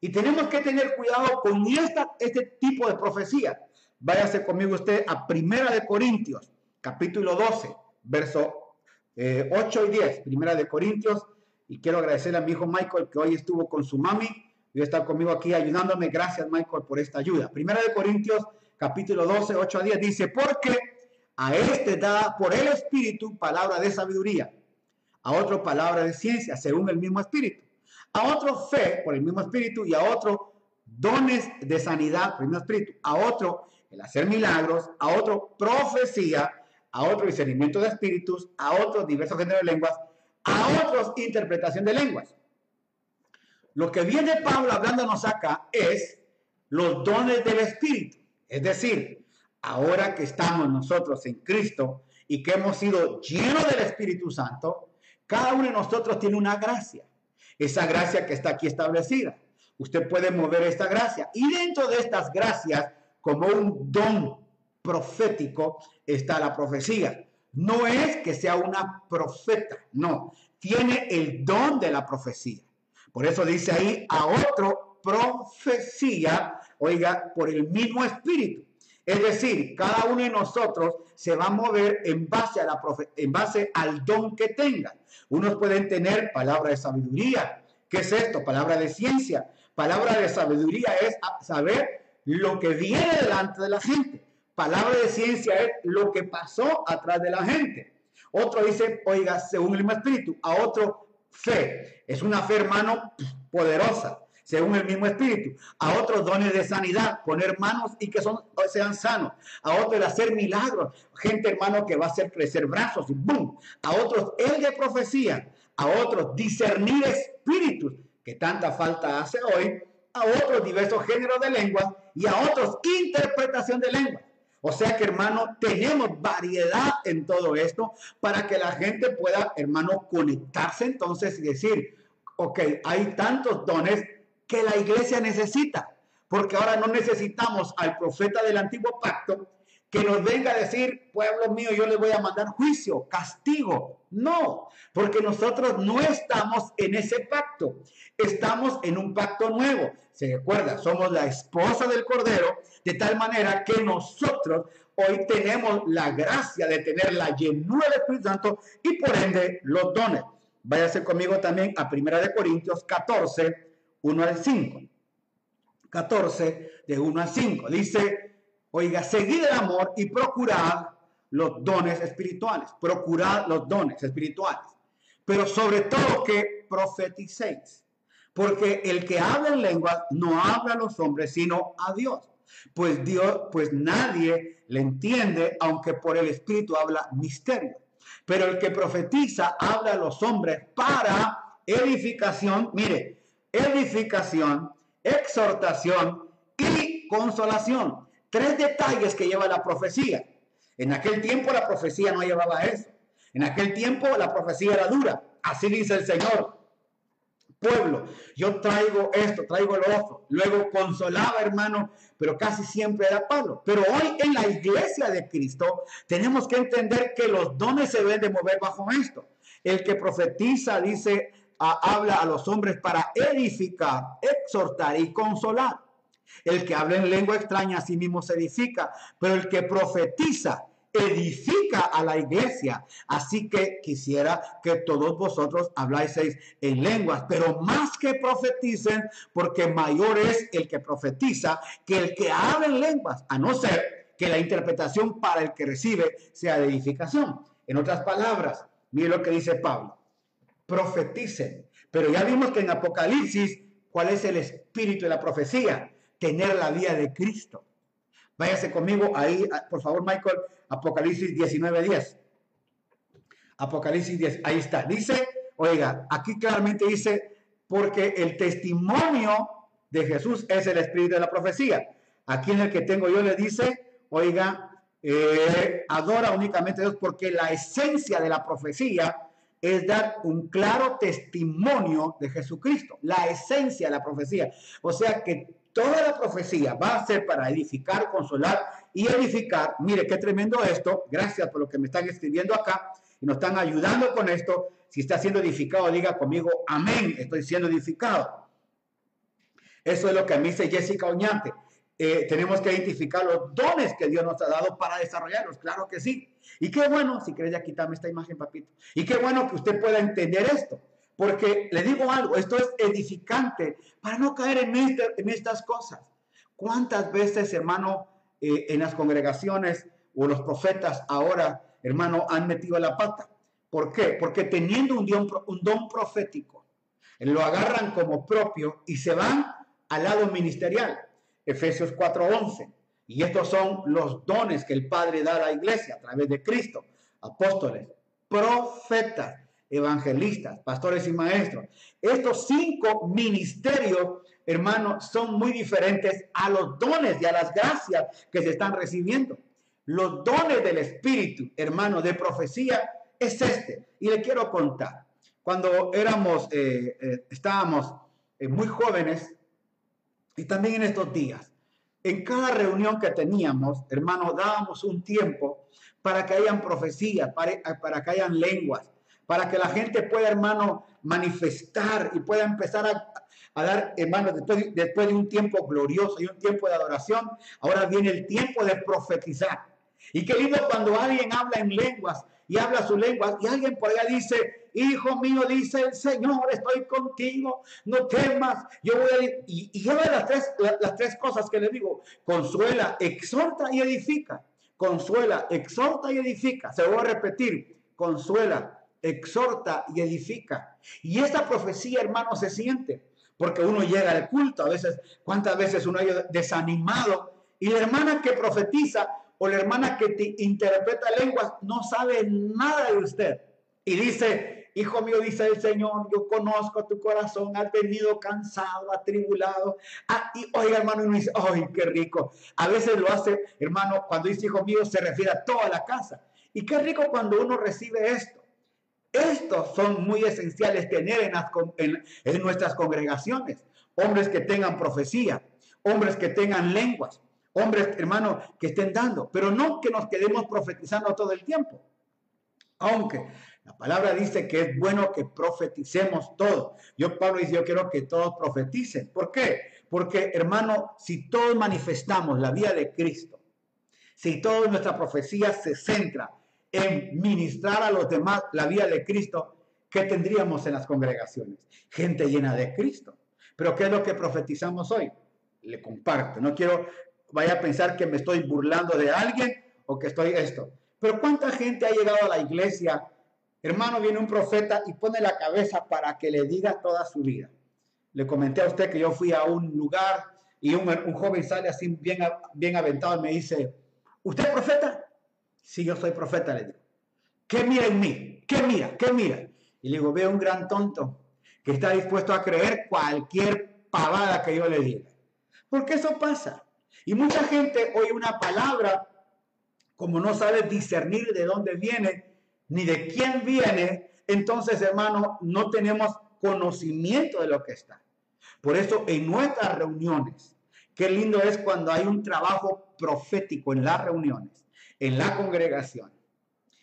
Y tenemos que tener cuidado con esta, este tipo de profecía. Váyase conmigo usted a Primera de Corintios, capítulo 12, verso 8 eh, y 10. Primera de Corintios. Y quiero agradecerle a mi hijo Michael que hoy estuvo con su mami y está conmigo aquí ayudándome. Gracias, Michael, por esta ayuda. Primera de Corintios, capítulo 12, 8 a 10 dice, porque a este da por el Espíritu palabra de sabiduría, a otro palabra de ciencia, según el mismo Espíritu, a otro fe por el mismo Espíritu y a otro dones de sanidad por el mismo Espíritu, a otro el hacer milagros, a otro profecía, a otro discernimiento de espíritus, a otros diversos géneros de lenguas, a otros interpretación de lenguas. Lo que viene Pablo hablándonos acá es los dones del Espíritu, es decir, ahora que estamos nosotros en Cristo y que hemos sido llenos del Espíritu Santo, cada uno de nosotros tiene una gracia. Esa gracia que está aquí establecida. Usted puede mover esta gracia. Y dentro de estas gracias, como un don profético está la profecía. No es que sea una profeta, no, tiene el don de la profecía. Por eso dice ahí a otro profecía, oiga, por el mismo espíritu. Es decir, cada uno de nosotros se va a mover en base, a la en base al don que tenga. Unos pueden tener palabra de sabiduría. ¿Qué es esto? Palabra de ciencia. Palabra de sabiduría es saber lo que viene delante de la gente. Palabra de ciencia es lo que pasó atrás de la gente. Otro dice, oiga, según el mismo espíritu. A otro, fe. Es una fe, hermano, poderosa, según el mismo espíritu. A otros, dones de sanidad, poner manos y que son, sean sanos. A otros, hacer milagros. Gente, hermano, que va a hacer crecer brazos y ¡boom! A otros, el de profecía. A otros, discernir espíritus, que tanta falta hace hoy. A otros, diversos géneros de lengua. Y a otros, interpretación de lengua. O sea que, hermano, tenemos variedad en todo esto para que la gente pueda, hermano, conectarse entonces y decir, ok, hay tantos dones que la iglesia necesita, porque ahora no necesitamos al profeta del antiguo pacto que nos venga a decir, pueblo mío, yo les voy a mandar juicio, castigo. No, porque nosotros no estamos en ese pacto, estamos en un pacto nuevo. Se recuerda, somos la esposa del Cordero, de tal manera que nosotros hoy tenemos la gracia de tener la llenura del Espíritu Santo y por ende los dones. Váyase conmigo también a 1 de Corintios 14, 1 al 5. 14 de 1 al 5. Dice, Oiga, seguid el amor y procurad los dones espirituales. Procurad los dones espirituales. Pero sobre todo que profeticéis. Porque el que habla en lengua no habla a los hombres, sino a Dios. Pues Dios, pues nadie le entiende, aunque por el Espíritu habla misterio. Pero el que profetiza habla a los hombres para edificación, mire, edificación, exhortación y consolación. Tres detalles que lleva la profecía. En aquel tiempo la profecía no llevaba eso. En aquel tiempo la profecía era dura. Así dice el Señor. Pueblo, yo traigo esto, traigo lo otro. Luego consolaba, hermano, pero casi siempre era Pablo. Pero hoy en la iglesia de Cristo tenemos que entender que los dones se deben de mover bajo esto. El que profetiza, dice, habla a los hombres para edificar, exhortar y consolar. El que habla en lengua extraña a sí mismo se edifica, pero el que profetiza edifica a la iglesia. Así que quisiera que todos vosotros habláis en lenguas, pero más que profeticen, porque mayor es el que profetiza que el que habla en lenguas, a no ser que la interpretación para el que recibe sea de edificación. En otras palabras, mire lo que dice Pablo, profeticen. Pero ya vimos que en Apocalipsis, ¿cuál es el espíritu de la profecía? tener la vida de Cristo. Váyase conmigo ahí, por favor, Michael, Apocalipsis 19, 10. Apocalipsis 10, ahí está. Dice, oiga, aquí claramente dice, porque el testimonio de Jesús es el espíritu de la profecía. Aquí en el que tengo yo le dice, oiga, eh, adora únicamente a Dios porque la esencia de la profecía es dar un claro testimonio de Jesucristo, la esencia de la profecía. O sea que Toda la profecía va a ser para edificar, consolar y edificar. Mire, qué tremendo esto. Gracias por lo que me están escribiendo acá y nos están ayudando con esto. Si está siendo edificado, diga conmigo, amén, estoy siendo edificado. Eso es lo que me dice Jessica Oñate. Eh, tenemos que identificar los dones que Dios nos ha dado para desarrollarlos, claro que sí. Y qué bueno, si querés ya quitarme esta imagen, papito. Y qué bueno que usted pueda entender esto. Porque le digo algo, esto es edificante para no caer en, este, en estas cosas. ¿Cuántas veces, hermano, eh, en las congregaciones o los profetas ahora, hermano, han metido la pata? ¿Por qué? Porque teniendo un don, un don profético, lo agarran como propio y se van al lado ministerial. Efesios 4:11. Y estos son los dones que el Padre da a la iglesia a través de Cristo. Apóstoles, profetas, evangelistas, pastores y maestros. Estos cinco ministerios, hermanos, son muy diferentes a los dones y a las gracias que se están recibiendo. Los dones del Espíritu, hermano, de profecía es este. Y le quiero contar. Cuando éramos, eh, eh, estábamos eh, muy jóvenes, y también en estos días, en cada reunión que teníamos, hermano, dábamos un tiempo para que hayan profecías, para, para que hayan lenguas, para que la gente pueda, hermano, manifestar y pueda empezar a, a dar, hermano, después, después de un tiempo glorioso y un tiempo de adoración, ahora viene el tiempo de profetizar. Y qué lindo cuando alguien habla en lenguas y habla su lengua y alguien por allá dice, hijo mío, dice el Señor, estoy contigo, no temas, yo voy a... Y, y lleva las tres, las tres cosas que le digo, consuela, exhorta y edifica. Consuela, exhorta y edifica. Se voy a repetir, consuela, exhorta y edifica. Y esta profecía, hermano, se siente porque uno llega al culto, a veces, ¿cuántas veces uno ha desanimado? Y la hermana que profetiza o la hermana que te interpreta lenguas no sabe nada de usted. Y dice, hijo mío, dice el Señor, yo conozco tu corazón, has venido cansado, atribulado. Ah, y oiga, hermano, uno dice, ay, qué rico. A veces lo hace, hermano, cuando dice hijo mío, se refiere a toda la casa. Y qué rico cuando uno recibe esto. Estos son muy esenciales tener en, nuestras congregaciones. Hombres que tengan profecía, hombres que tengan lenguas, hombres, hermanos, que estén dando, pero no que nos quedemos profetizando todo el tiempo. Aunque la palabra dice que es bueno que profeticemos todo. Yo, Pablo dice, yo quiero que todos profeticen. ¿Por qué? Porque, hermano, si todos manifestamos la vida de Cristo, si toda nuestra profecía se centra en ministrar a los demás la vida de Cristo, ¿qué tendríamos en las congregaciones? Gente llena de Cristo. Pero ¿qué es lo que profetizamos hoy? Le comparto. No quiero, vaya a pensar que me estoy burlando de alguien o que estoy esto. Pero ¿cuánta gente ha llegado a la iglesia? Hermano, viene un profeta y pone la cabeza para que le diga toda su vida. Le comenté a usted que yo fui a un lugar y un, joven sale así bien, bien aventado y me dice, ¿usted es profeta? Si yo soy profeta, le digo. ¿Qué mira en mí? ¿Qué mira? ¿Qué mira? Y le digo, veo un gran tonto que está dispuesto a creer cualquier pavada que yo le diga. Porque eso pasa. Y mucha gente oye una palabra, como no sabe discernir de dónde viene, ni de quién viene, entonces, hermano, no tenemos conocimiento de lo que está. Por eso, en nuestras reuniones, qué lindo es cuando hay un trabajo profético en las reuniones en la congregación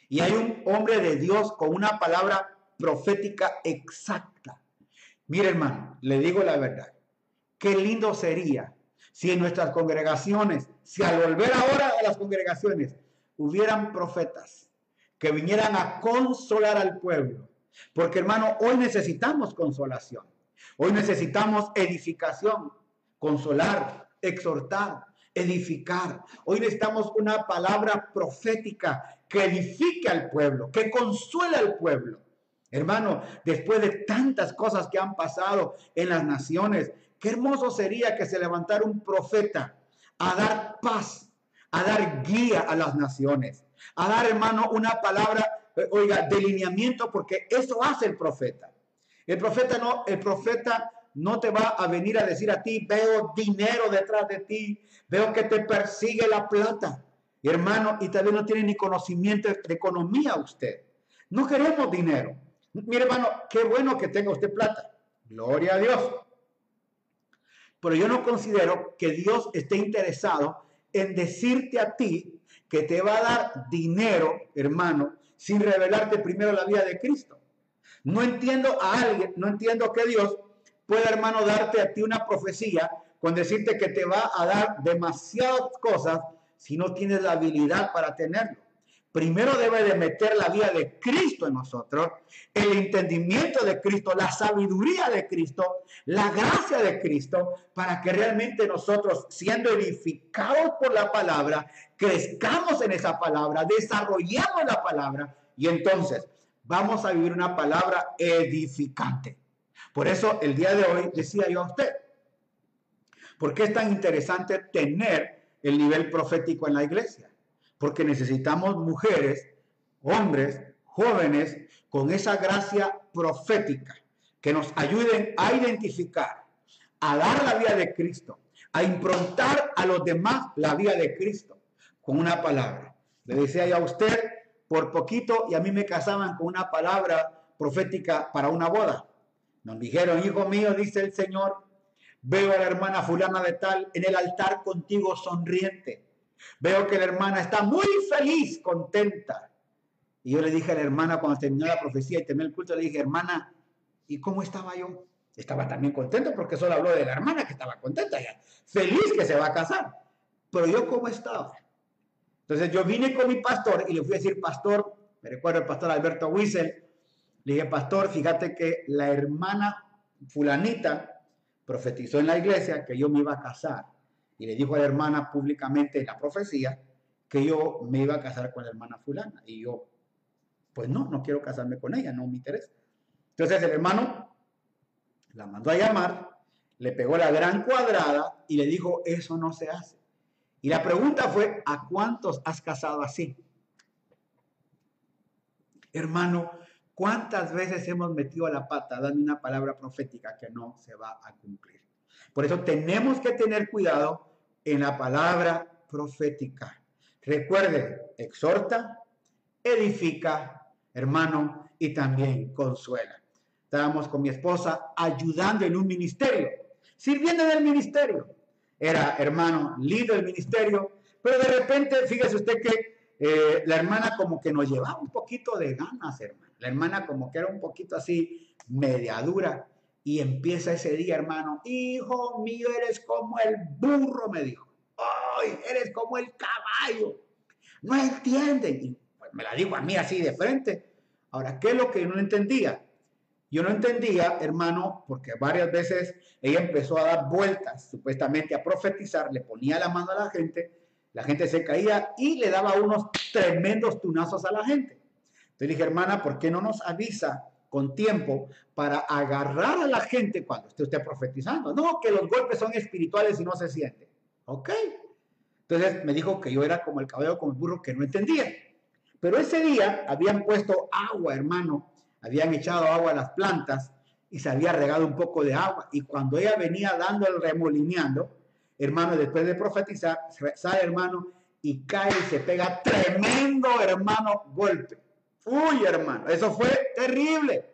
y hay un hombre de Dios con una palabra profética exacta. Mire hermano, le digo la verdad. Qué lindo sería si en nuestras congregaciones, si al volver ahora a las congregaciones, hubieran profetas que vinieran a consolar al pueblo. Porque hermano, hoy necesitamos consolación. Hoy necesitamos edificación, consolar, exhortar, edificar. Hoy necesitamos una palabra profética que edifique al pueblo, que consuele al pueblo. Hermano, después de tantas cosas que han pasado en las naciones, qué hermoso sería que se levantara un profeta a dar paz, a dar guía a las naciones, a dar, hermano, una palabra, eh, oiga, delineamiento, porque eso hace el profeta. El profeta no, el profeta no te va a venir a decir a ti, veo dinero detrás de ti, veo que te persigue la plata. Hermano, y tal vez no tiene ni conocimiento de economía usted. No queremos dinero. Mire, hermano, qué bueno que tenga usted plata. Gloria a Dios. Pero yo no considero que Dios esté interesado en decirte a ti que te va a dar dinero, hermano, sin revelarte primero la vida de Cristo. No entiendo a alguien, no entiendo que Dios puede, hermano, darte a ti una profecía con decirte que te va a dar demasiadas cosas si no tienes la habilidad para tenerlo. Primero debe de meter la vida de Cristo en nosotros, el entendimiento de Cristo, la sabiduría de Cristo, la gracia de Cristo, para que realmente nosotros, siendo edificados por la palabra, crezcamos en esa palabra, desarrollamos la palabra y entonces vamos a vivir una palabra edificante. Por eso el día de hoy decía yo a usted, ¿por qué es tan interesante tener el nivel profético en la iglesia? Porque necesitamos mujeres, hombres, jóvenes con esa gracia profética que nos ayuden a identificar, a dar la vida de Cristo, a improntar a los demás la vida de Cristo con una palabra. Le decía yo a usted, por poquito, y a mí me casaban con una palabra profética para una boda. Nos dijeron, hijo mío, dice el Señor, Veo a la hermana fulana de tal en el altar contigo sonriente. Veo que la hermana está muy feliz, contenta. Y yo le dije a la hermana cuando terminó la profecía y terminó el culto, le dije, hermana, ¿y cómo estaba yo? Estaba también contento porque solo habló de la hermana que estaba contenta ya, feliz que se va a casar. Pero yo cómo estaba. Entonces yo vine con mi pastor y le fui a decir, pastor, me recuerdo el pastor Alberto Wiesel, le dije, pastor, fíjate que la hermana fulanita profetizó en la iglesia que yo me iba a casar. Y le dijo a la hermana públicamente en la profecía que yo me iba a casar con la hermana fulana. Y yo, pues no, no quiero casarme con ella, no me interesa. Entonces el hermano la mandó a llamar, le pegó la gran cuadrada y le dijo, eso no se hace. Y la pregunta fue, ¿a cuántos has casado así? Hermano, ¿cuántas veces hemos metido la pata dando una palabra profética que no se va a cumplir? Por eso tenemos que tener cuidado en la palabra profética. Recuerde, exhorta, edifica, hermano, y también consuela. Estábamos con mi esposa ayudando en un ministerio, sirviendo en el ministerio. Era hermano líder del ministerio, pero de repente, fíjese usted que eh, la hermana como que nos llevaba un poquito de ganas, hermano. La hermana como que era un poquito así, media dura. Y empieza ese día, hermano, hijo mío, eres como el burro, me dijo. ¡Ay, eres como el caballo! No entienden. Y pues me la dijo a mí así de frente. Ahora, ¿qué es lo que yo no entendía? Yo no entendía, hermano, porque varias veces ella empezó a dar vueltas, supuestamente a profetizar, le ponía la mano a la gente, la gente se caía y le daba unos tremendos tunazos a la gente. Entonces dije, hermana, ¿por qué no nos avisa con tiempo para agarrar a la gente cuando usted esté profetizando? No, que los golpes son espirituales y no se sienten. Ok. Entonces me dijo que yo era como el cabello, como el burro, que no entendía. Pero ese día habían puesto agua, hermano, habían echado agua a las plantas y se había regado un poco de agua. Y cuando ella venía dando el remolineando, hermano, después de profetizar, sale hermano y cae y se pega tremendo, hermano, golpe. Uy, hermano, eso fue terrible.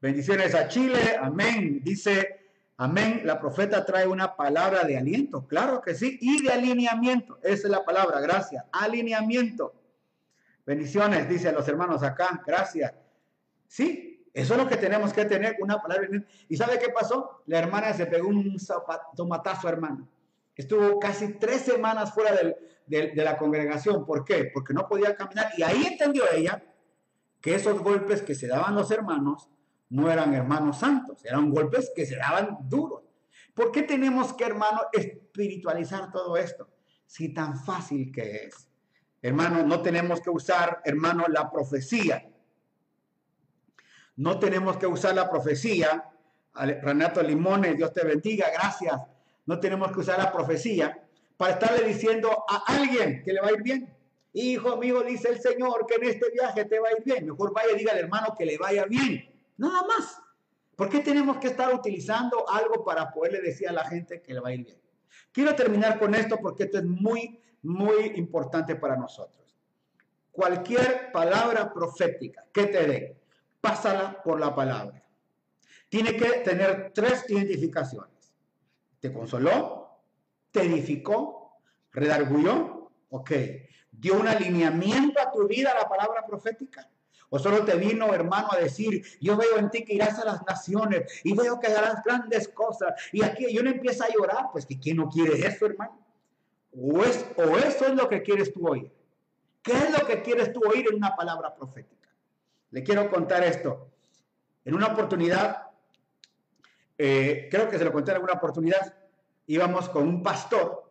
Bendiciones a Chile, amén. Dice, amén, la profeta trae una palabra de aliento, claro que sí, y de alineamiento. Esa es la palabra, gracias, alineamiento. Bendiciones, dicen los hermanos acá, gracias. Sí, eso es lo que tenemos que tener, una palabra. ¿Y sabe qué pasó? La hermana se pegó un tomatazo, hermano. Estuvo casi tres semanas fuera de la congregación. ¿Por qué? Porque no podía caminar. Y ahí entendió ella que esos golpes que se daban los hermanos no eran hermanos santos, eran golpes que se daban duros. ¿Por qué tenemos que, hermano, espiritualizar todo esto? Si tan fácil que es. Hermano, no tenemos que usar, hermano, la profecía. No tenemos que usar la profecía. Renato Limones, Dios te bendiga, gracias. No tenemos que usar la profecía para estarle diciendo a alguien que le va a ir bien. Hijo mío, dice el Señor que en este viaje te va a ir bien. Mejor vaya y diga al hermano que le vaya bien. Nada más. ¿Por qué tenemos que estar utilizando algo para poderle decir a la gente que le va a ir bien? Quiero terminar con esto porque esto es muy muy importante para nosotros. Cualquier palabra profética que te dé, pásala por la palabra. Tiene que tener tres identificaciones. ¿Te consoló? ¿Te edificó? ¿Redargulló? Ok. ¿Dio un alineamiento a tu vida la palabra profética? ¿O solo te vino, hermano, a decir, yo veo en ti que irás a las naciones y veo que harás grandes cosas? Y aquí yo no empiezo a llorar, pues que quién no quiere eso, hermano. O, es, o eso es lo que quieres tú oír. ¿Qué es lo que quieres tú oír en una palabra profética? Le quiero contar esto. En una oportunidad, eh, creo que se lo conté en alguna oportunidad, íbamos con un pastor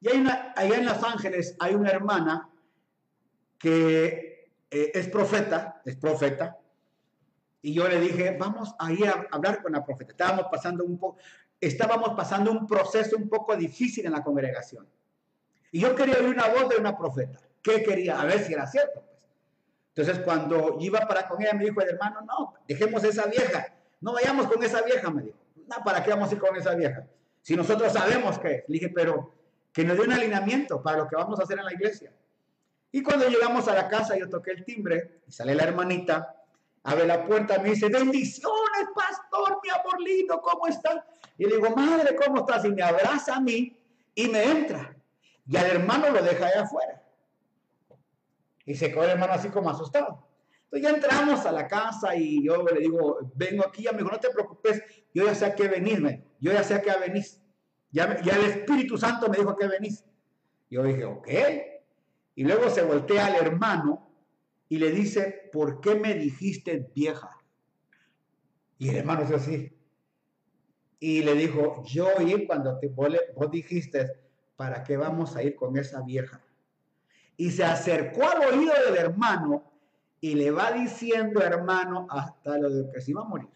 y hay una, allá en Los Ángeles hay una hermana que eh, es profeta, es profeta, y yo le dije, vamos a ir a hablar con la profeta. Estábamos pasando un poco, estábamos pasando un proceso un poco difícil en la congregación. Y yo quería oír una voz de una profeta. ¿Qué quería? A ver si era cierto. Pues. Entonces, cuando iba para con ella, me dijo el hermano, no, dejemos esa vieja. No vayamos con esa vieja, me dijo. No, ¿para qué vamos a ir con esa vieja? Si nosotros sabemos que es. Le dije, pero que nos dé un alineamiento para lo que vamos a hacer en la iglesia. Y cuando llegamos a la casa, yo toqué el timbre y sale la hermanita, abre la puerta, me dice, bendiciones, pastor mi amor lindo, ¿cómo está? Y le digo, madre, ¿cómo estás? Y me abraza a mí y me entra. Y al hermano lo deja allá afuera. Y se quedó el hermano así como asustado. Entonces ya entramos a la casa y yo le digo, vengo aquí, amigo, no te preocupes, yo ya sé a qué venirme, yo ya sé a qué venís. Ya, ya el Espíritu Santo me dijo a qué venís. Yo dije, ok. Y luego se voltea al hermano y le dice, ¿por qué me dijiste vieja? Y el hermano es así. Y le dijo, yo oí cuando te, vos, vos dijiste, ¿para qué vamos a ir con esa vieja? Y se acercó al oído del hermano y le va diciendo, hermano, hasta lo de que se iba a morir.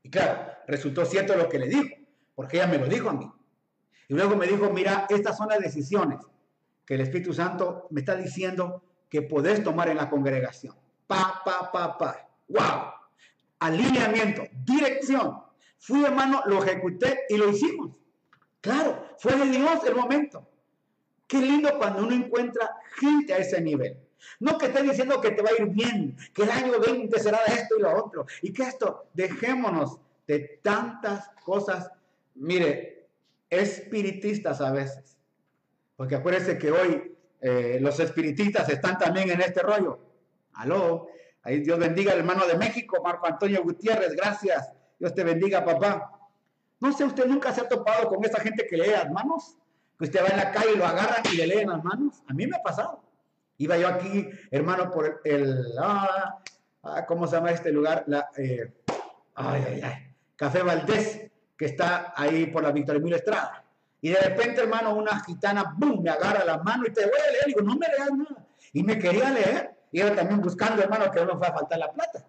Y claro, resultó cierto lo que le dijo, porque ella me lo dijo a mí. Y luego me dijo, mira, estas son las decisiones que el Espíritu Santo me está diciendo que podés tomar en la congregación. Pa, pa, pa, pa. ¡Wow! Alineamiento, dirección. Fui hermano, lo ejecuté y lo hicimos. Claro, fue de Dios el momento. Qué lindo cuando uno encuentra gente a ese nivel. No que esté diciendo que te va a ir bien, que el año 20 será de esto y lo otro. Y que esto, dejémonos de tantas cosas, mire, espiritistas a veces. Porque acuérdense que hoy eh, los espiritistas están también en este rollo. Aló, ahí Dios bendiga al hermano de México, Marco Antonio Gutiérrez, gracias. Dios te bendiga, papá. No sé, usted nunca se ha topado con esa gente que lee las manos usted va en la calle y lo agarra y le leen las manos. A mí me ha pasado. Iba yo aquí, hermano, por el, ah, ah, ¿cómo se llama este lugar? La, eh, ay, ay, ay, Café Valdés, que está ahí por la Victoria Mil Estrada. Y de repente, hermano, una gitana, ¡bum!, me agarra la mano y te voy a leer. Y digo, no me leas nada. Y me quería leer. Y yo también buscando, hermano, que no fue a faltar la plata.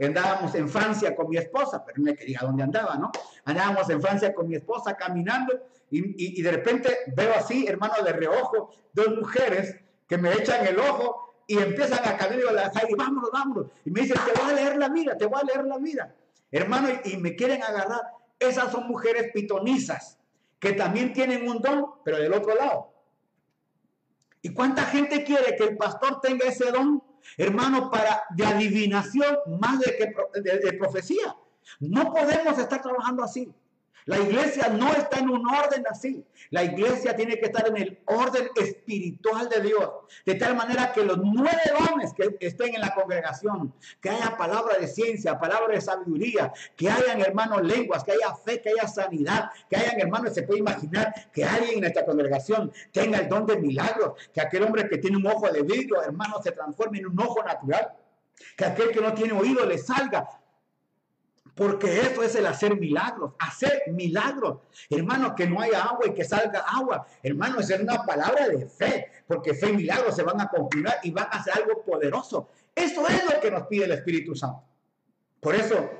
Andábamos en Francia con mi esposa, pero no me quería dónde andaba, ¿no? Andábamos en Francia con mi esposa caminando y, de repente veo así, hermano, de reojo, dos mujeres que me echan el ojo y empiezan a caminar a la calle, vámonos, vámonos. Y me dicen, te voy a leer la vida, te voy a leer la vida. Hermano, y, me quieren agarrar. Esas son mujeres pitonizas que también tienen un don, pero del otro lado. ¿Y cuánta gente quiere que el pastor tenga ese don, hermano, para de adivinación más de que de profecía? No podemos estar trabajando así. La iglesia no está en un orden así. La iglesia tiene que estar en el orden espiritual de Dios. De tal manera que los nueve dones que estén en la congregación, que haya palabra de ciencia, palabra de sabiduría, que hayan hermanos lenguas, que haya fe, que haya sanidad, que hayan hermanos, se puede imaginar que alguien en esta congregación tenga el don de milagros, que aquel hombre que tiene un ojo de vidrio, hermano, se transforme en un ojo natural. Que aquel que no tiene oído le salga porque eso es el hacer milagros, hacer milagros. Hermano, que no haya agua y que salga agua. Hermano, es una palabra de fe, porque fe y milagros se van a confirmar y van a hacer algo poderoso. Eso es lo que nos pide el Espíritu Santo. Por eso,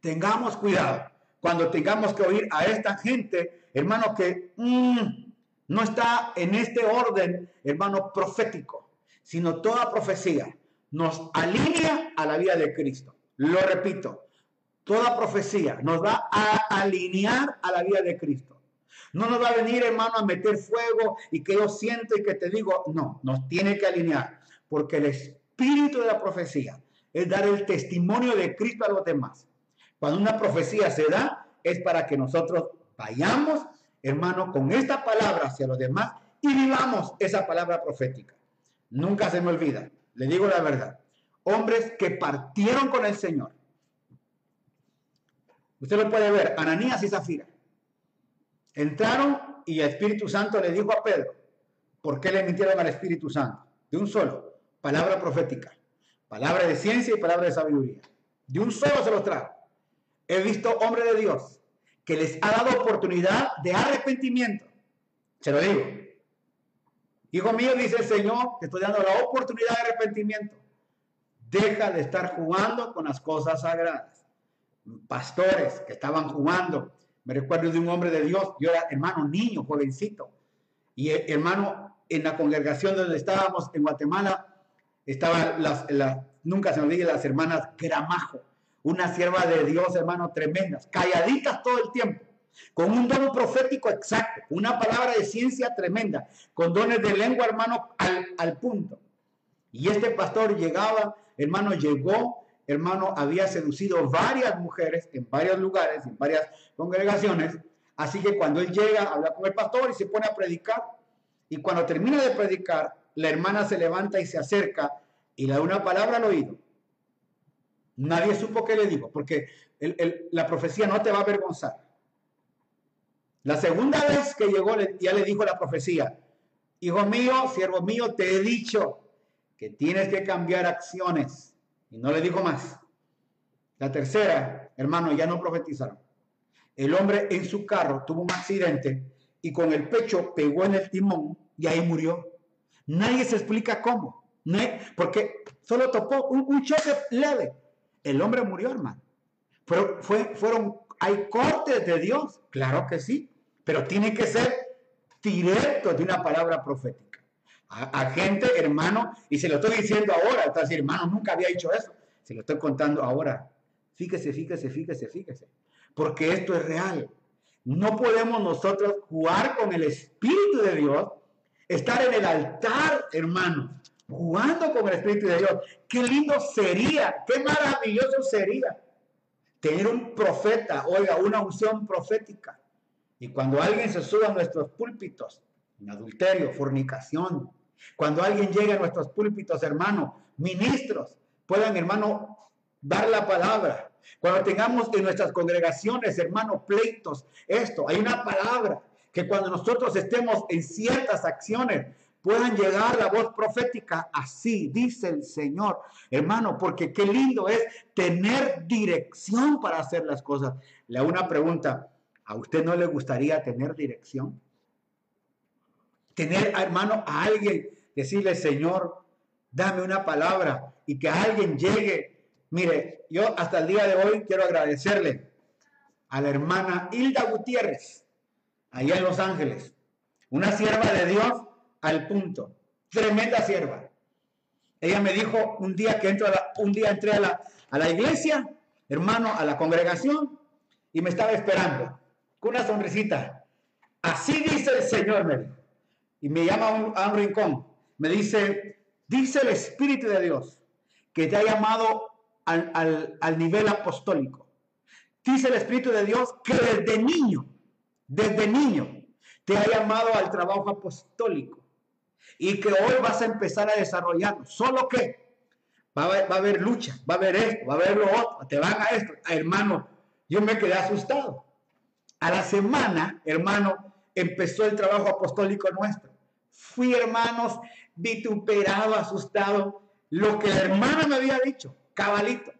tengamos cuidado cuando tengamos que oír a esta gente, hermano, que mm, no está en este orden, hermano, profético, sino toda profecía nos alinea a la vida de Cristo. Lo repito, toda profecía nos va a alinear a la vida de Cristo. No nos va a venir, hermano, a meter fuego y que yo siento y que te digo, no, nos tiene que alinear, porque el espíritu de la profecía es dar el testimonio de Cristo a los demás. Cuando una profecía se da, es para que nosotros vayamos, hermano, con esta palabra hacia los demás y vivamos esa palabra profética. Nunca se me olvida, le digo la verdad hombres que partieron con el Señor. Usted lo puede ver, Ananías y Zafira. Entraron y el Espíritu Santo le dijo a Pedro, ¿por qué le mintieron al Espíritu Santo? De un solo, palabra profética, palabra de ciencia y palabra de sabiduría. De un solo se los trajo. He visto hombre de Dios que les ha dado oportunidad de arrepentimiento. Se lo digo. Hijo mío, dice el Señor, te estoy dando la oportunidad de arrepentimiento. Deja de estar jugando con las cosas sagradas. Pastores que estaban jugando. Me recuerdo de un hombre de Dios. Yo era hermano niño, jovencito. Y eh, hermano, en la congregación donde estábamos en Guatemala, estaban las, nunca se me olvide, las hermanas Gramajo. Una sierva de Dios, hermano, tremendas. Calladitas todo el tiempo con un don profético exacto, una palabra de ciencia tremenda, con dones de lengua, hermano, al, al punto. Y este pastor llegaba hermano, llegó hermano, había seducido varias mujeres en varios lugares, en varias congregaciones. Así que cuando él llega, habla con el pastor y se pone a predicar. Y cuando termina de predicar, la hermana se levanta y se acerca y le da una palabra al oído. Nadie supo qué le dijo, porque la profecía no te va a avergonzar. La segunda vez que llegó, ya le dijo la profecía, hijo mío, siervo mío, te he dicho que tienes que cambiar acciones. Y no le dijo más. La tercera, hermano, ya no profetizaron. El hombre en su carro tuvo un accidente y con el pecho pegó en el timón y ahí murió. Nadie se explica cómo. porque solo tocó un, un choque leve. El hombre murió, hermano. Pero fue, fueron, hay cortes de Dios, claro que sí, pero tiene que ser directo de una palabra profética. A, gente, hermano, y se lo estoy diciendo ahora, está decir, hermano, nunca había dicho eso, se lo estoy contando ahora. Fíjese, fíjese, fíjese, fíjese, porque esto es real. No podemos nosotros jugar con el Espíritu de Dios, estar en el altar, hermano, jugando con el Espíritu de Dios. Qué lindo sería, qué maravilloso sería tener un profeta, oiga, una unción profética. Y cuando alguien se suba a nuestros púlpitos, en adulterio, fornicación, cuando alguien llegue a nuestros púlpitos, hermano, ministros, puedan, hermano, dar la palabra. Cuando tengamos en nuestras congregaciones, hermano, pleitos, esto, hay una palabra que cuando nosotros estemos en ciertas acciones, puedan llegar la voz profética. Así dice el Señor, hermano, porque qué lindo es tener dirección para hacer las cosas. Le hago una pregunta, ¿a usted no le gustaría tener dirección? Tener, hermano, a alguien, decirle, Señor, dame una palabra y que alguien llegue. Mire, yo hasta el día de hoy quiero agradecerle a la hermana Hilda Gutiérrez, allá en Los Ángeles, una sierva de Dios al punto. Tremenda sierva. Ella me dijo un día que entro un día entré a la, a la iglesia, hermano, a la congregación, y me estaba esperando con una sonrisita. Así dice el Señor, me Y me llama a un, rincón. Me dice, dice el Espíritu de Dios que te ha llamado al, al, nivel apostólico. Dice el Espíritu de Dios que desde niño, desde niño, te ha llamado al trabajo apostólico y que hoy vas a empezar a desarrollar. Solo que va a, haber, lucha, va a haber esto, va a haber lo otro, te van a esto. Hermano, yo me quedé asustado. A la semana, hermano, empezó el trabajo apostólico nuestro. Fui, hermanos, vituperado, asustado. Lo que la hermana me había dicho, cabalito.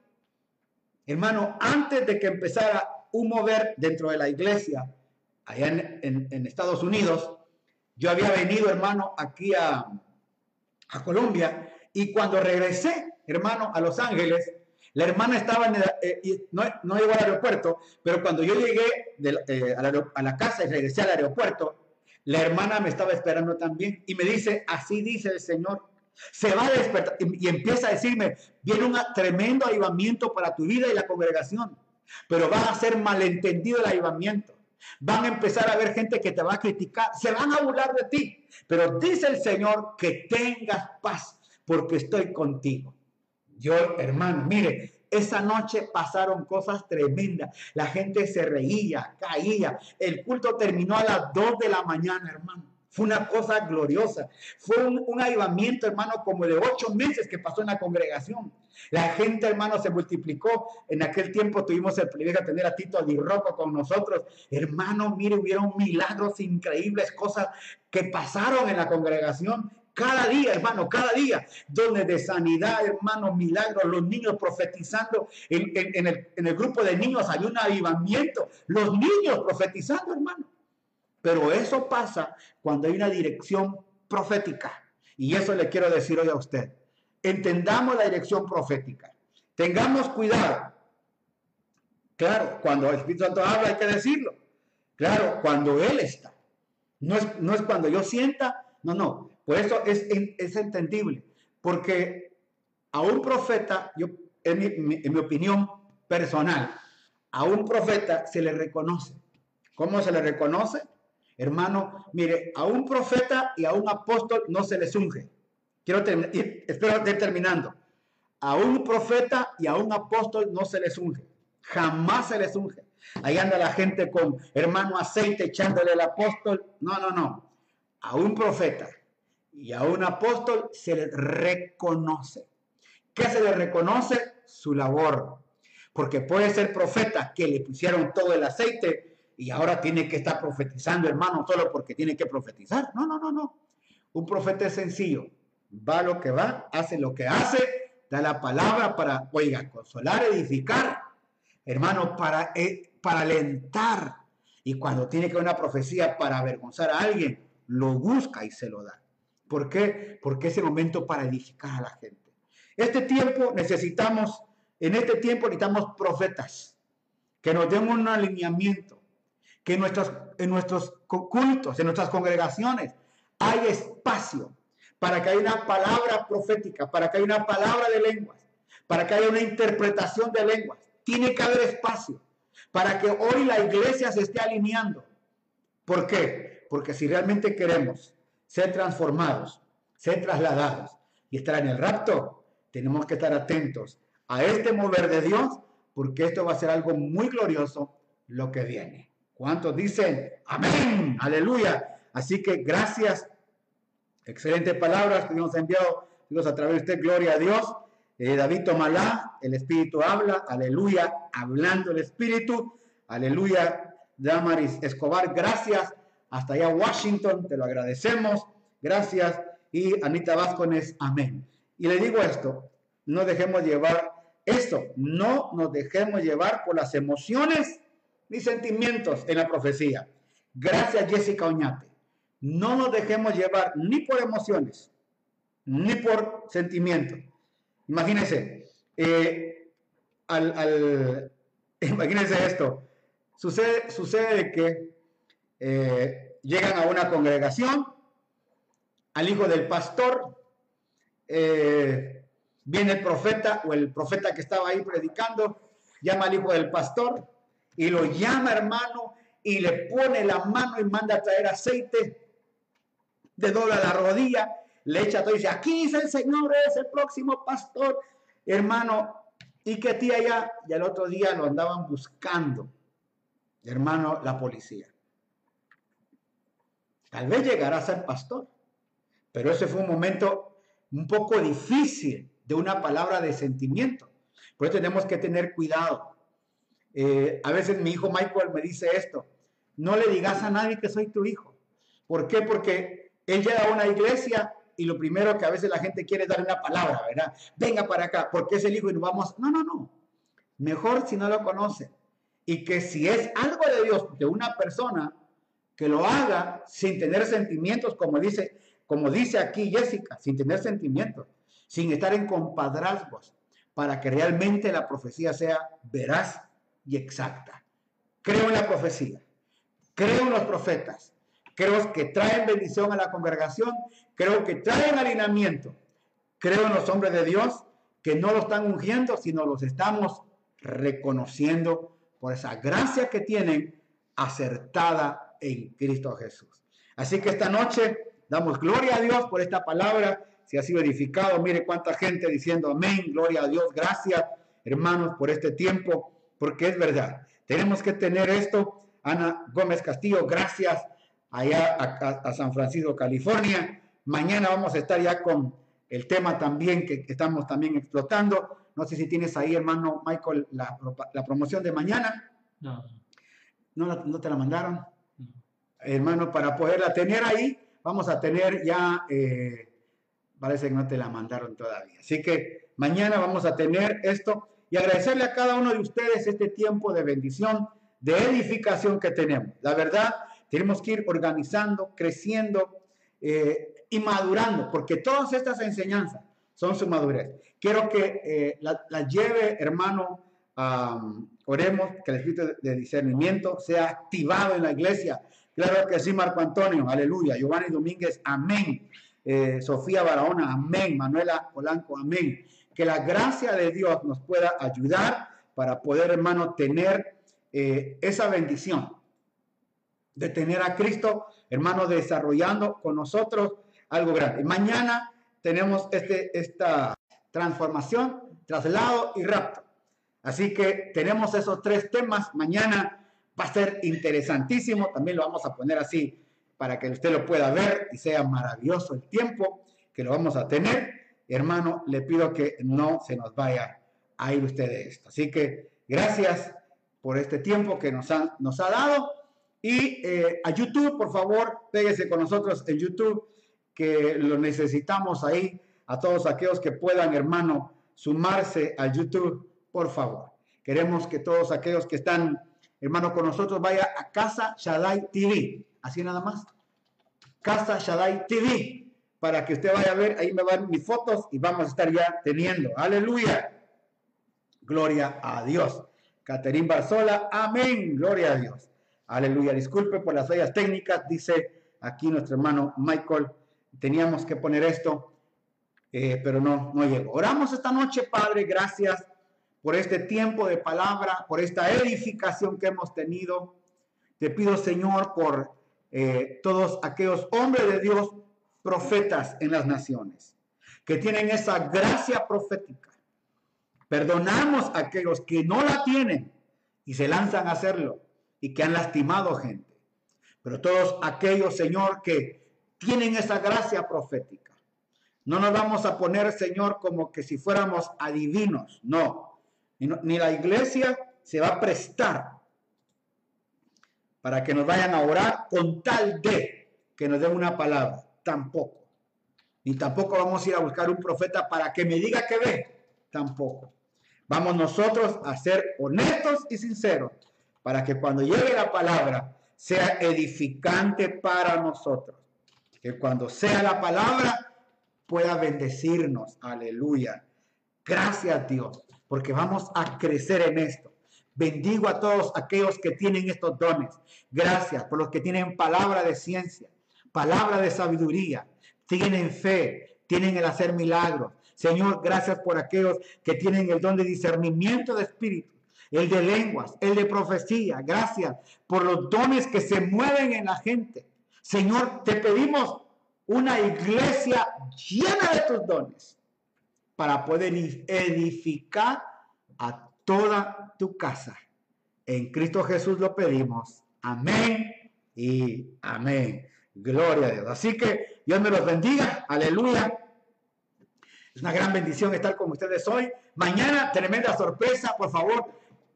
Hermano, antes de que empezara un mover dentro de la iglesia, allá en Estados Unidos, yo había venido, hermano, aquí a, Colombia y cuando regresé, hermano, a Los Ángeles, la hermana estaba en el, eh, no, no, llegó al aeropuerto, pero cuando yo llegué eh, a, la, a la casa y regresé al aeropuerto, la hermana me estaba esperando también y me dice, así dice el Señor, se va a despertar y, empieza a decirme, viene un tremendo avivamiento para tu vida y la congregación, pero va a ser malentendido el avivamiento. Van a empezar a ver gente que te va a criticar, se van a burlar de ti. Pero dice el Señor que tengas paz porque estoy contigo. Yo, hermano, mire, esa noche pasaron cosas tremendas. La gente se reía, caía. El culto terminó a las 2 de la mañana, hermano. Fue una cosa gloriosa. Fue un, un, avivamiento, hermano, como de ocho meses que pasó en la congregación. La gente, hermano, se multiplicó. En aquel tiempo tuvimos el privilegio de tener a Tito Aguirroco con nosotros. Hermano, mire, hubieron milagros increíbles, cosas que pasaron en la congregación. Cada día, hermano, cada día, donde de sanidad, hermano, milagros, los niños profetizando, en, el grupo de niños hay un avivamiento, los niños profetizando, hermano. Pero eso pasa cuando hay una dirección profética. Y eso le quiero decir hoy a usted. Entendamos la dirección profética. Tengamos cuidado. Claro, cuando el Espíritu Santo habla hay que decirlo. Claro, cuando Él está. No es, no es cuando yo sienta, no, no. Por eso es, es entendible. Porque a un profeta, yo, en mi, en mi opinión personal, a un profeta se le reconoce. ¿Cómo se le reconoce? Hermano, mire, a un profeta y a un apóstol no se les unge. Quiero terminar, espero estar terminando. a un profeta y a un apóstol no se les unge. Jamás se les unge. Ahí anda la gente con hermano aceite echándole al apóstol. No, no, no. A un profeta y a un apóstol se les reconoce. ¿Qué se le reconoce? Su labor. Porque puede ser profeta que le pusieron todo el aceite y ahora tiene que estar profetizando, hermano, solo porque tiene que profetizar. No, no, no, no. Un profeta es sencillo. Va lo que va, hace lo que hace, da la palabra para, oiga, consolar, edificar, hermano, para, eh, para alentar. Y cuando tiene que una profecía para avergonzar a alguien, lo busca y se lo da. ¿Por qué? Porque es el momento para edificar a la gente. Este tiempo necesitamos, en este tiempo necesitamos profetas que nos den un alineamiento, que en nuestros, en nuestros cultos, en nuestras congregaciones, hay espacio para que haya una palabra profética, para que haya una palabra de lenguas, para que haya una interpretación de lenguas. Tiene que haber espacio para que hoy la iglesia se esté alineando. ¿Por qué? Porque si realmente queremos ser transformados, ser trasladados y estar en el rapto, tenemos que estar atentos a este mover de Dios, porque esto va a ser algo muy glorioso lo que viene. ¿Cuántos dicen amén? Aleluya. Así que gracias. Excelentes palabras que nos ha enviado Dios a través de usted. Gloria a Dios. Eh, David Tomalá, el Espíritu habla. Aleluya. Hablando el Espíritu. Aleluya. Damaris Escobar, gracias. Hasta allá Washington, te lo agradecemos. Gracias. Y Anita Vázquez, amén. Y le digo esto, no dejemos llevar esto, no nos dejemos llevar por las emociones ni sentimientos en la profecía. Gracias Jessica Oñate. No nos dejemos llevar ni por emociones, ni por sentimientos. Imagínense, eh, al, imagínense esto. Sucede, sucede que eh, llegan a una congregación, al hijo del pastor, eh, viene el profeta o el profeta que estaba ahí predicando, llama al hijo del pastor y lo llama hermano y le pone la mano y manda a traer aceite, de dobla la rodilla, le echa todo y dice, aquí dice el Señor, es el próximo pastor, hermano, y que tía ya, y al otro día lo andaban buscando, hermano, la policía. Tal vez llegará a ser pastor, pero ese fue un momento un poco difícil de una palabra de sentimiento. Por eso tenemos que tener cuidado. Eh, a veces mi hijo Michael me dice esto, no le digas a nadie que soy tu hijo. ¿Por qué? Porque él llega a una iglesia y lo primero que a veces la gente quiere es dar una palabra, ¿verdad? Venga para acá, porque es el hijo y nos vamos. No, no, no. Mejor si no lo conoce. Y que si es algo de Dios, de una persona, que lo haga sin tener sentimientos, como dice, como dice aquí Jessica, sin tener sentimientos, sin estar en compadrazgos, para que realmente la profecía sea veraz y exacta. Creo en la profecía, creo en los profetas, creo que traen bendición a la congregación, creo que traen alineamiento, creo en los hombres de Dios que no lo están ungiendo, sino los estamos reconociendo por esa gracia que tienen acertada en Cristo Jesús. Así que esta noche Damos gloria a Dios por esta palabra. Si ha sido edificado, mire cuánta gente diciendo amén, gloria a Dios, gracias hermanos por este tiempo, porque es verdad. Tenemos que tener esto. Ana Gómez Castillo, gracias allá a, San Francisco, California. Mañana vamos a estar ya con el tema también que estamos también explotando. No sé si tienes ahí, hermano Michael, la, promoción de mañana. No. ¿No, te la mandaron? Hermano, para poderla tener ahí, vamos a tener ya, eh, parece que no te la mandaron todavía. Así que mañana vamos a tener esto y agradecerle a cada uno de ustedes este tiempo de bendición, de edificación que tenemos. La verdad, tenemos que ir organizando, creciendo eh, y madurando, porque todas estas enseñanzas son su madurez. Quiero que eh, la, lleve, hermano, oremos que el espíritu de discernimiento sea activado en la iglesia, Claro que sí, Marco Antonio, aleluya. Giovanni Domínguez, amén. Eh, Sofía Barahona, amén. Manuela Polanco, amén. Que la gracia de Dios nos pueda ayudar para poder, hermano, tener eh, esa bendición de tener a Cristo, hermano, desarrollando con nosotros algo grande. Mañana tenemos este, esta transformación traslado y rapto. Así que tenemos esos tres temas. Mañana va a ser interesantísimo. También lo vamos a poner así para que usted lo pueda ver y sea maravilloso el tiempo que lo vamos a tener. Hermano, le pido que no se nos vaya a ir usted de esto. Así que gracias por este tiempo que nos, nos ha dado. Y eh, a YouTube, por favor, péguese con nosotros en YouTube, que lo necesitamos ahí. A todos aquellos que puedan, hermano, sumarse a YouTube, por favor. Queremos que todos aquellos que están, hermano, con nosotros, vaya a Casa Shaddai TV. Así nada más. Casa Shaddai TV. Para que usted vaya a ver, ahí me van mis fotos y vamos a estar ya teniendo. Aleluya. Gloria a Dios. Caterín Barzola, amén. Gloria a Dios. Aleluya. Disculpe por las fallas técnicas, dice aquí nuestro hermano Michael. Teníamos que poner esto, eh, pero no, no llegó. Oramos esta noche, Padre, gracias por este tiempo de palabra, por esta edificación que hemos tenido. Te pido, Señor, por eh, todos aquellos hombres de Dios, profetas en las naciones, que tienen esa gracia profética. Perdonamos a aquellos que no la tienen y se lanzan a hacerlo y que han lastimado gente. Pero todos aquellos, Señor, que tienen esa gracia profética. No nos vamos a poner, Señor, como que si fuéramos adivinos, no ni, la iglesia se va a prestar para que nos vayan a orar con tal de que nos den una palabra. Tampoco. Ni tampoco vamos a ir a buscar un profeta para que me diga que ve. Tampoco. Vamos nosotros a ser honestos y sinceros para que cuando llegue la palabra sea edificante para nosotros. Que cuando sea la palabra pueda bendecirnos. Aleluya. Gracias Dios porque vamos a crecer en esto. Bendigo a todos aquellos que tienen estos dones. Gracias por los que tienen palabra de ciencia, palabra de sabiduría, tienen fe, tienen el hacer milagros. Señor, gracias por aquellos que tienen el don de discernimiento de espíritu, el de lenguas, el de profecía. Gracias por los dones que se mueven en la gente. Señor, te pedimos una iglesia llena de tus dones para poder edificar a toda tu casa. En Cristo Jesús lo pedimos. Amén y amén. Gloria a Dios. Así que Dios me los bendiga. Aleluya. Es una gran bendición estar con ustedes hoy. Mañana, tremenda sorpresa. Por favor,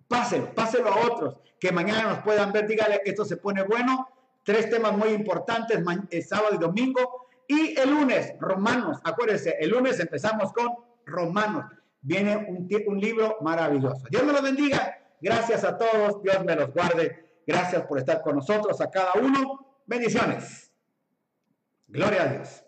páselo, páselo a otros que mañana nos puedan ver. Dígale, esto se pone bueno. Tres temas muy importantes, el sábado y domingo. Y el lunes, Romanos. Acuérdense, el lunes empezamos con Romanos. Viene un, un libro maravilloso. Dios me los bendiga. Gracias a todos. Dios me los guarde. Gracias por estar con nosotros, a cada uno. Bendiciones. Gloria a Dios.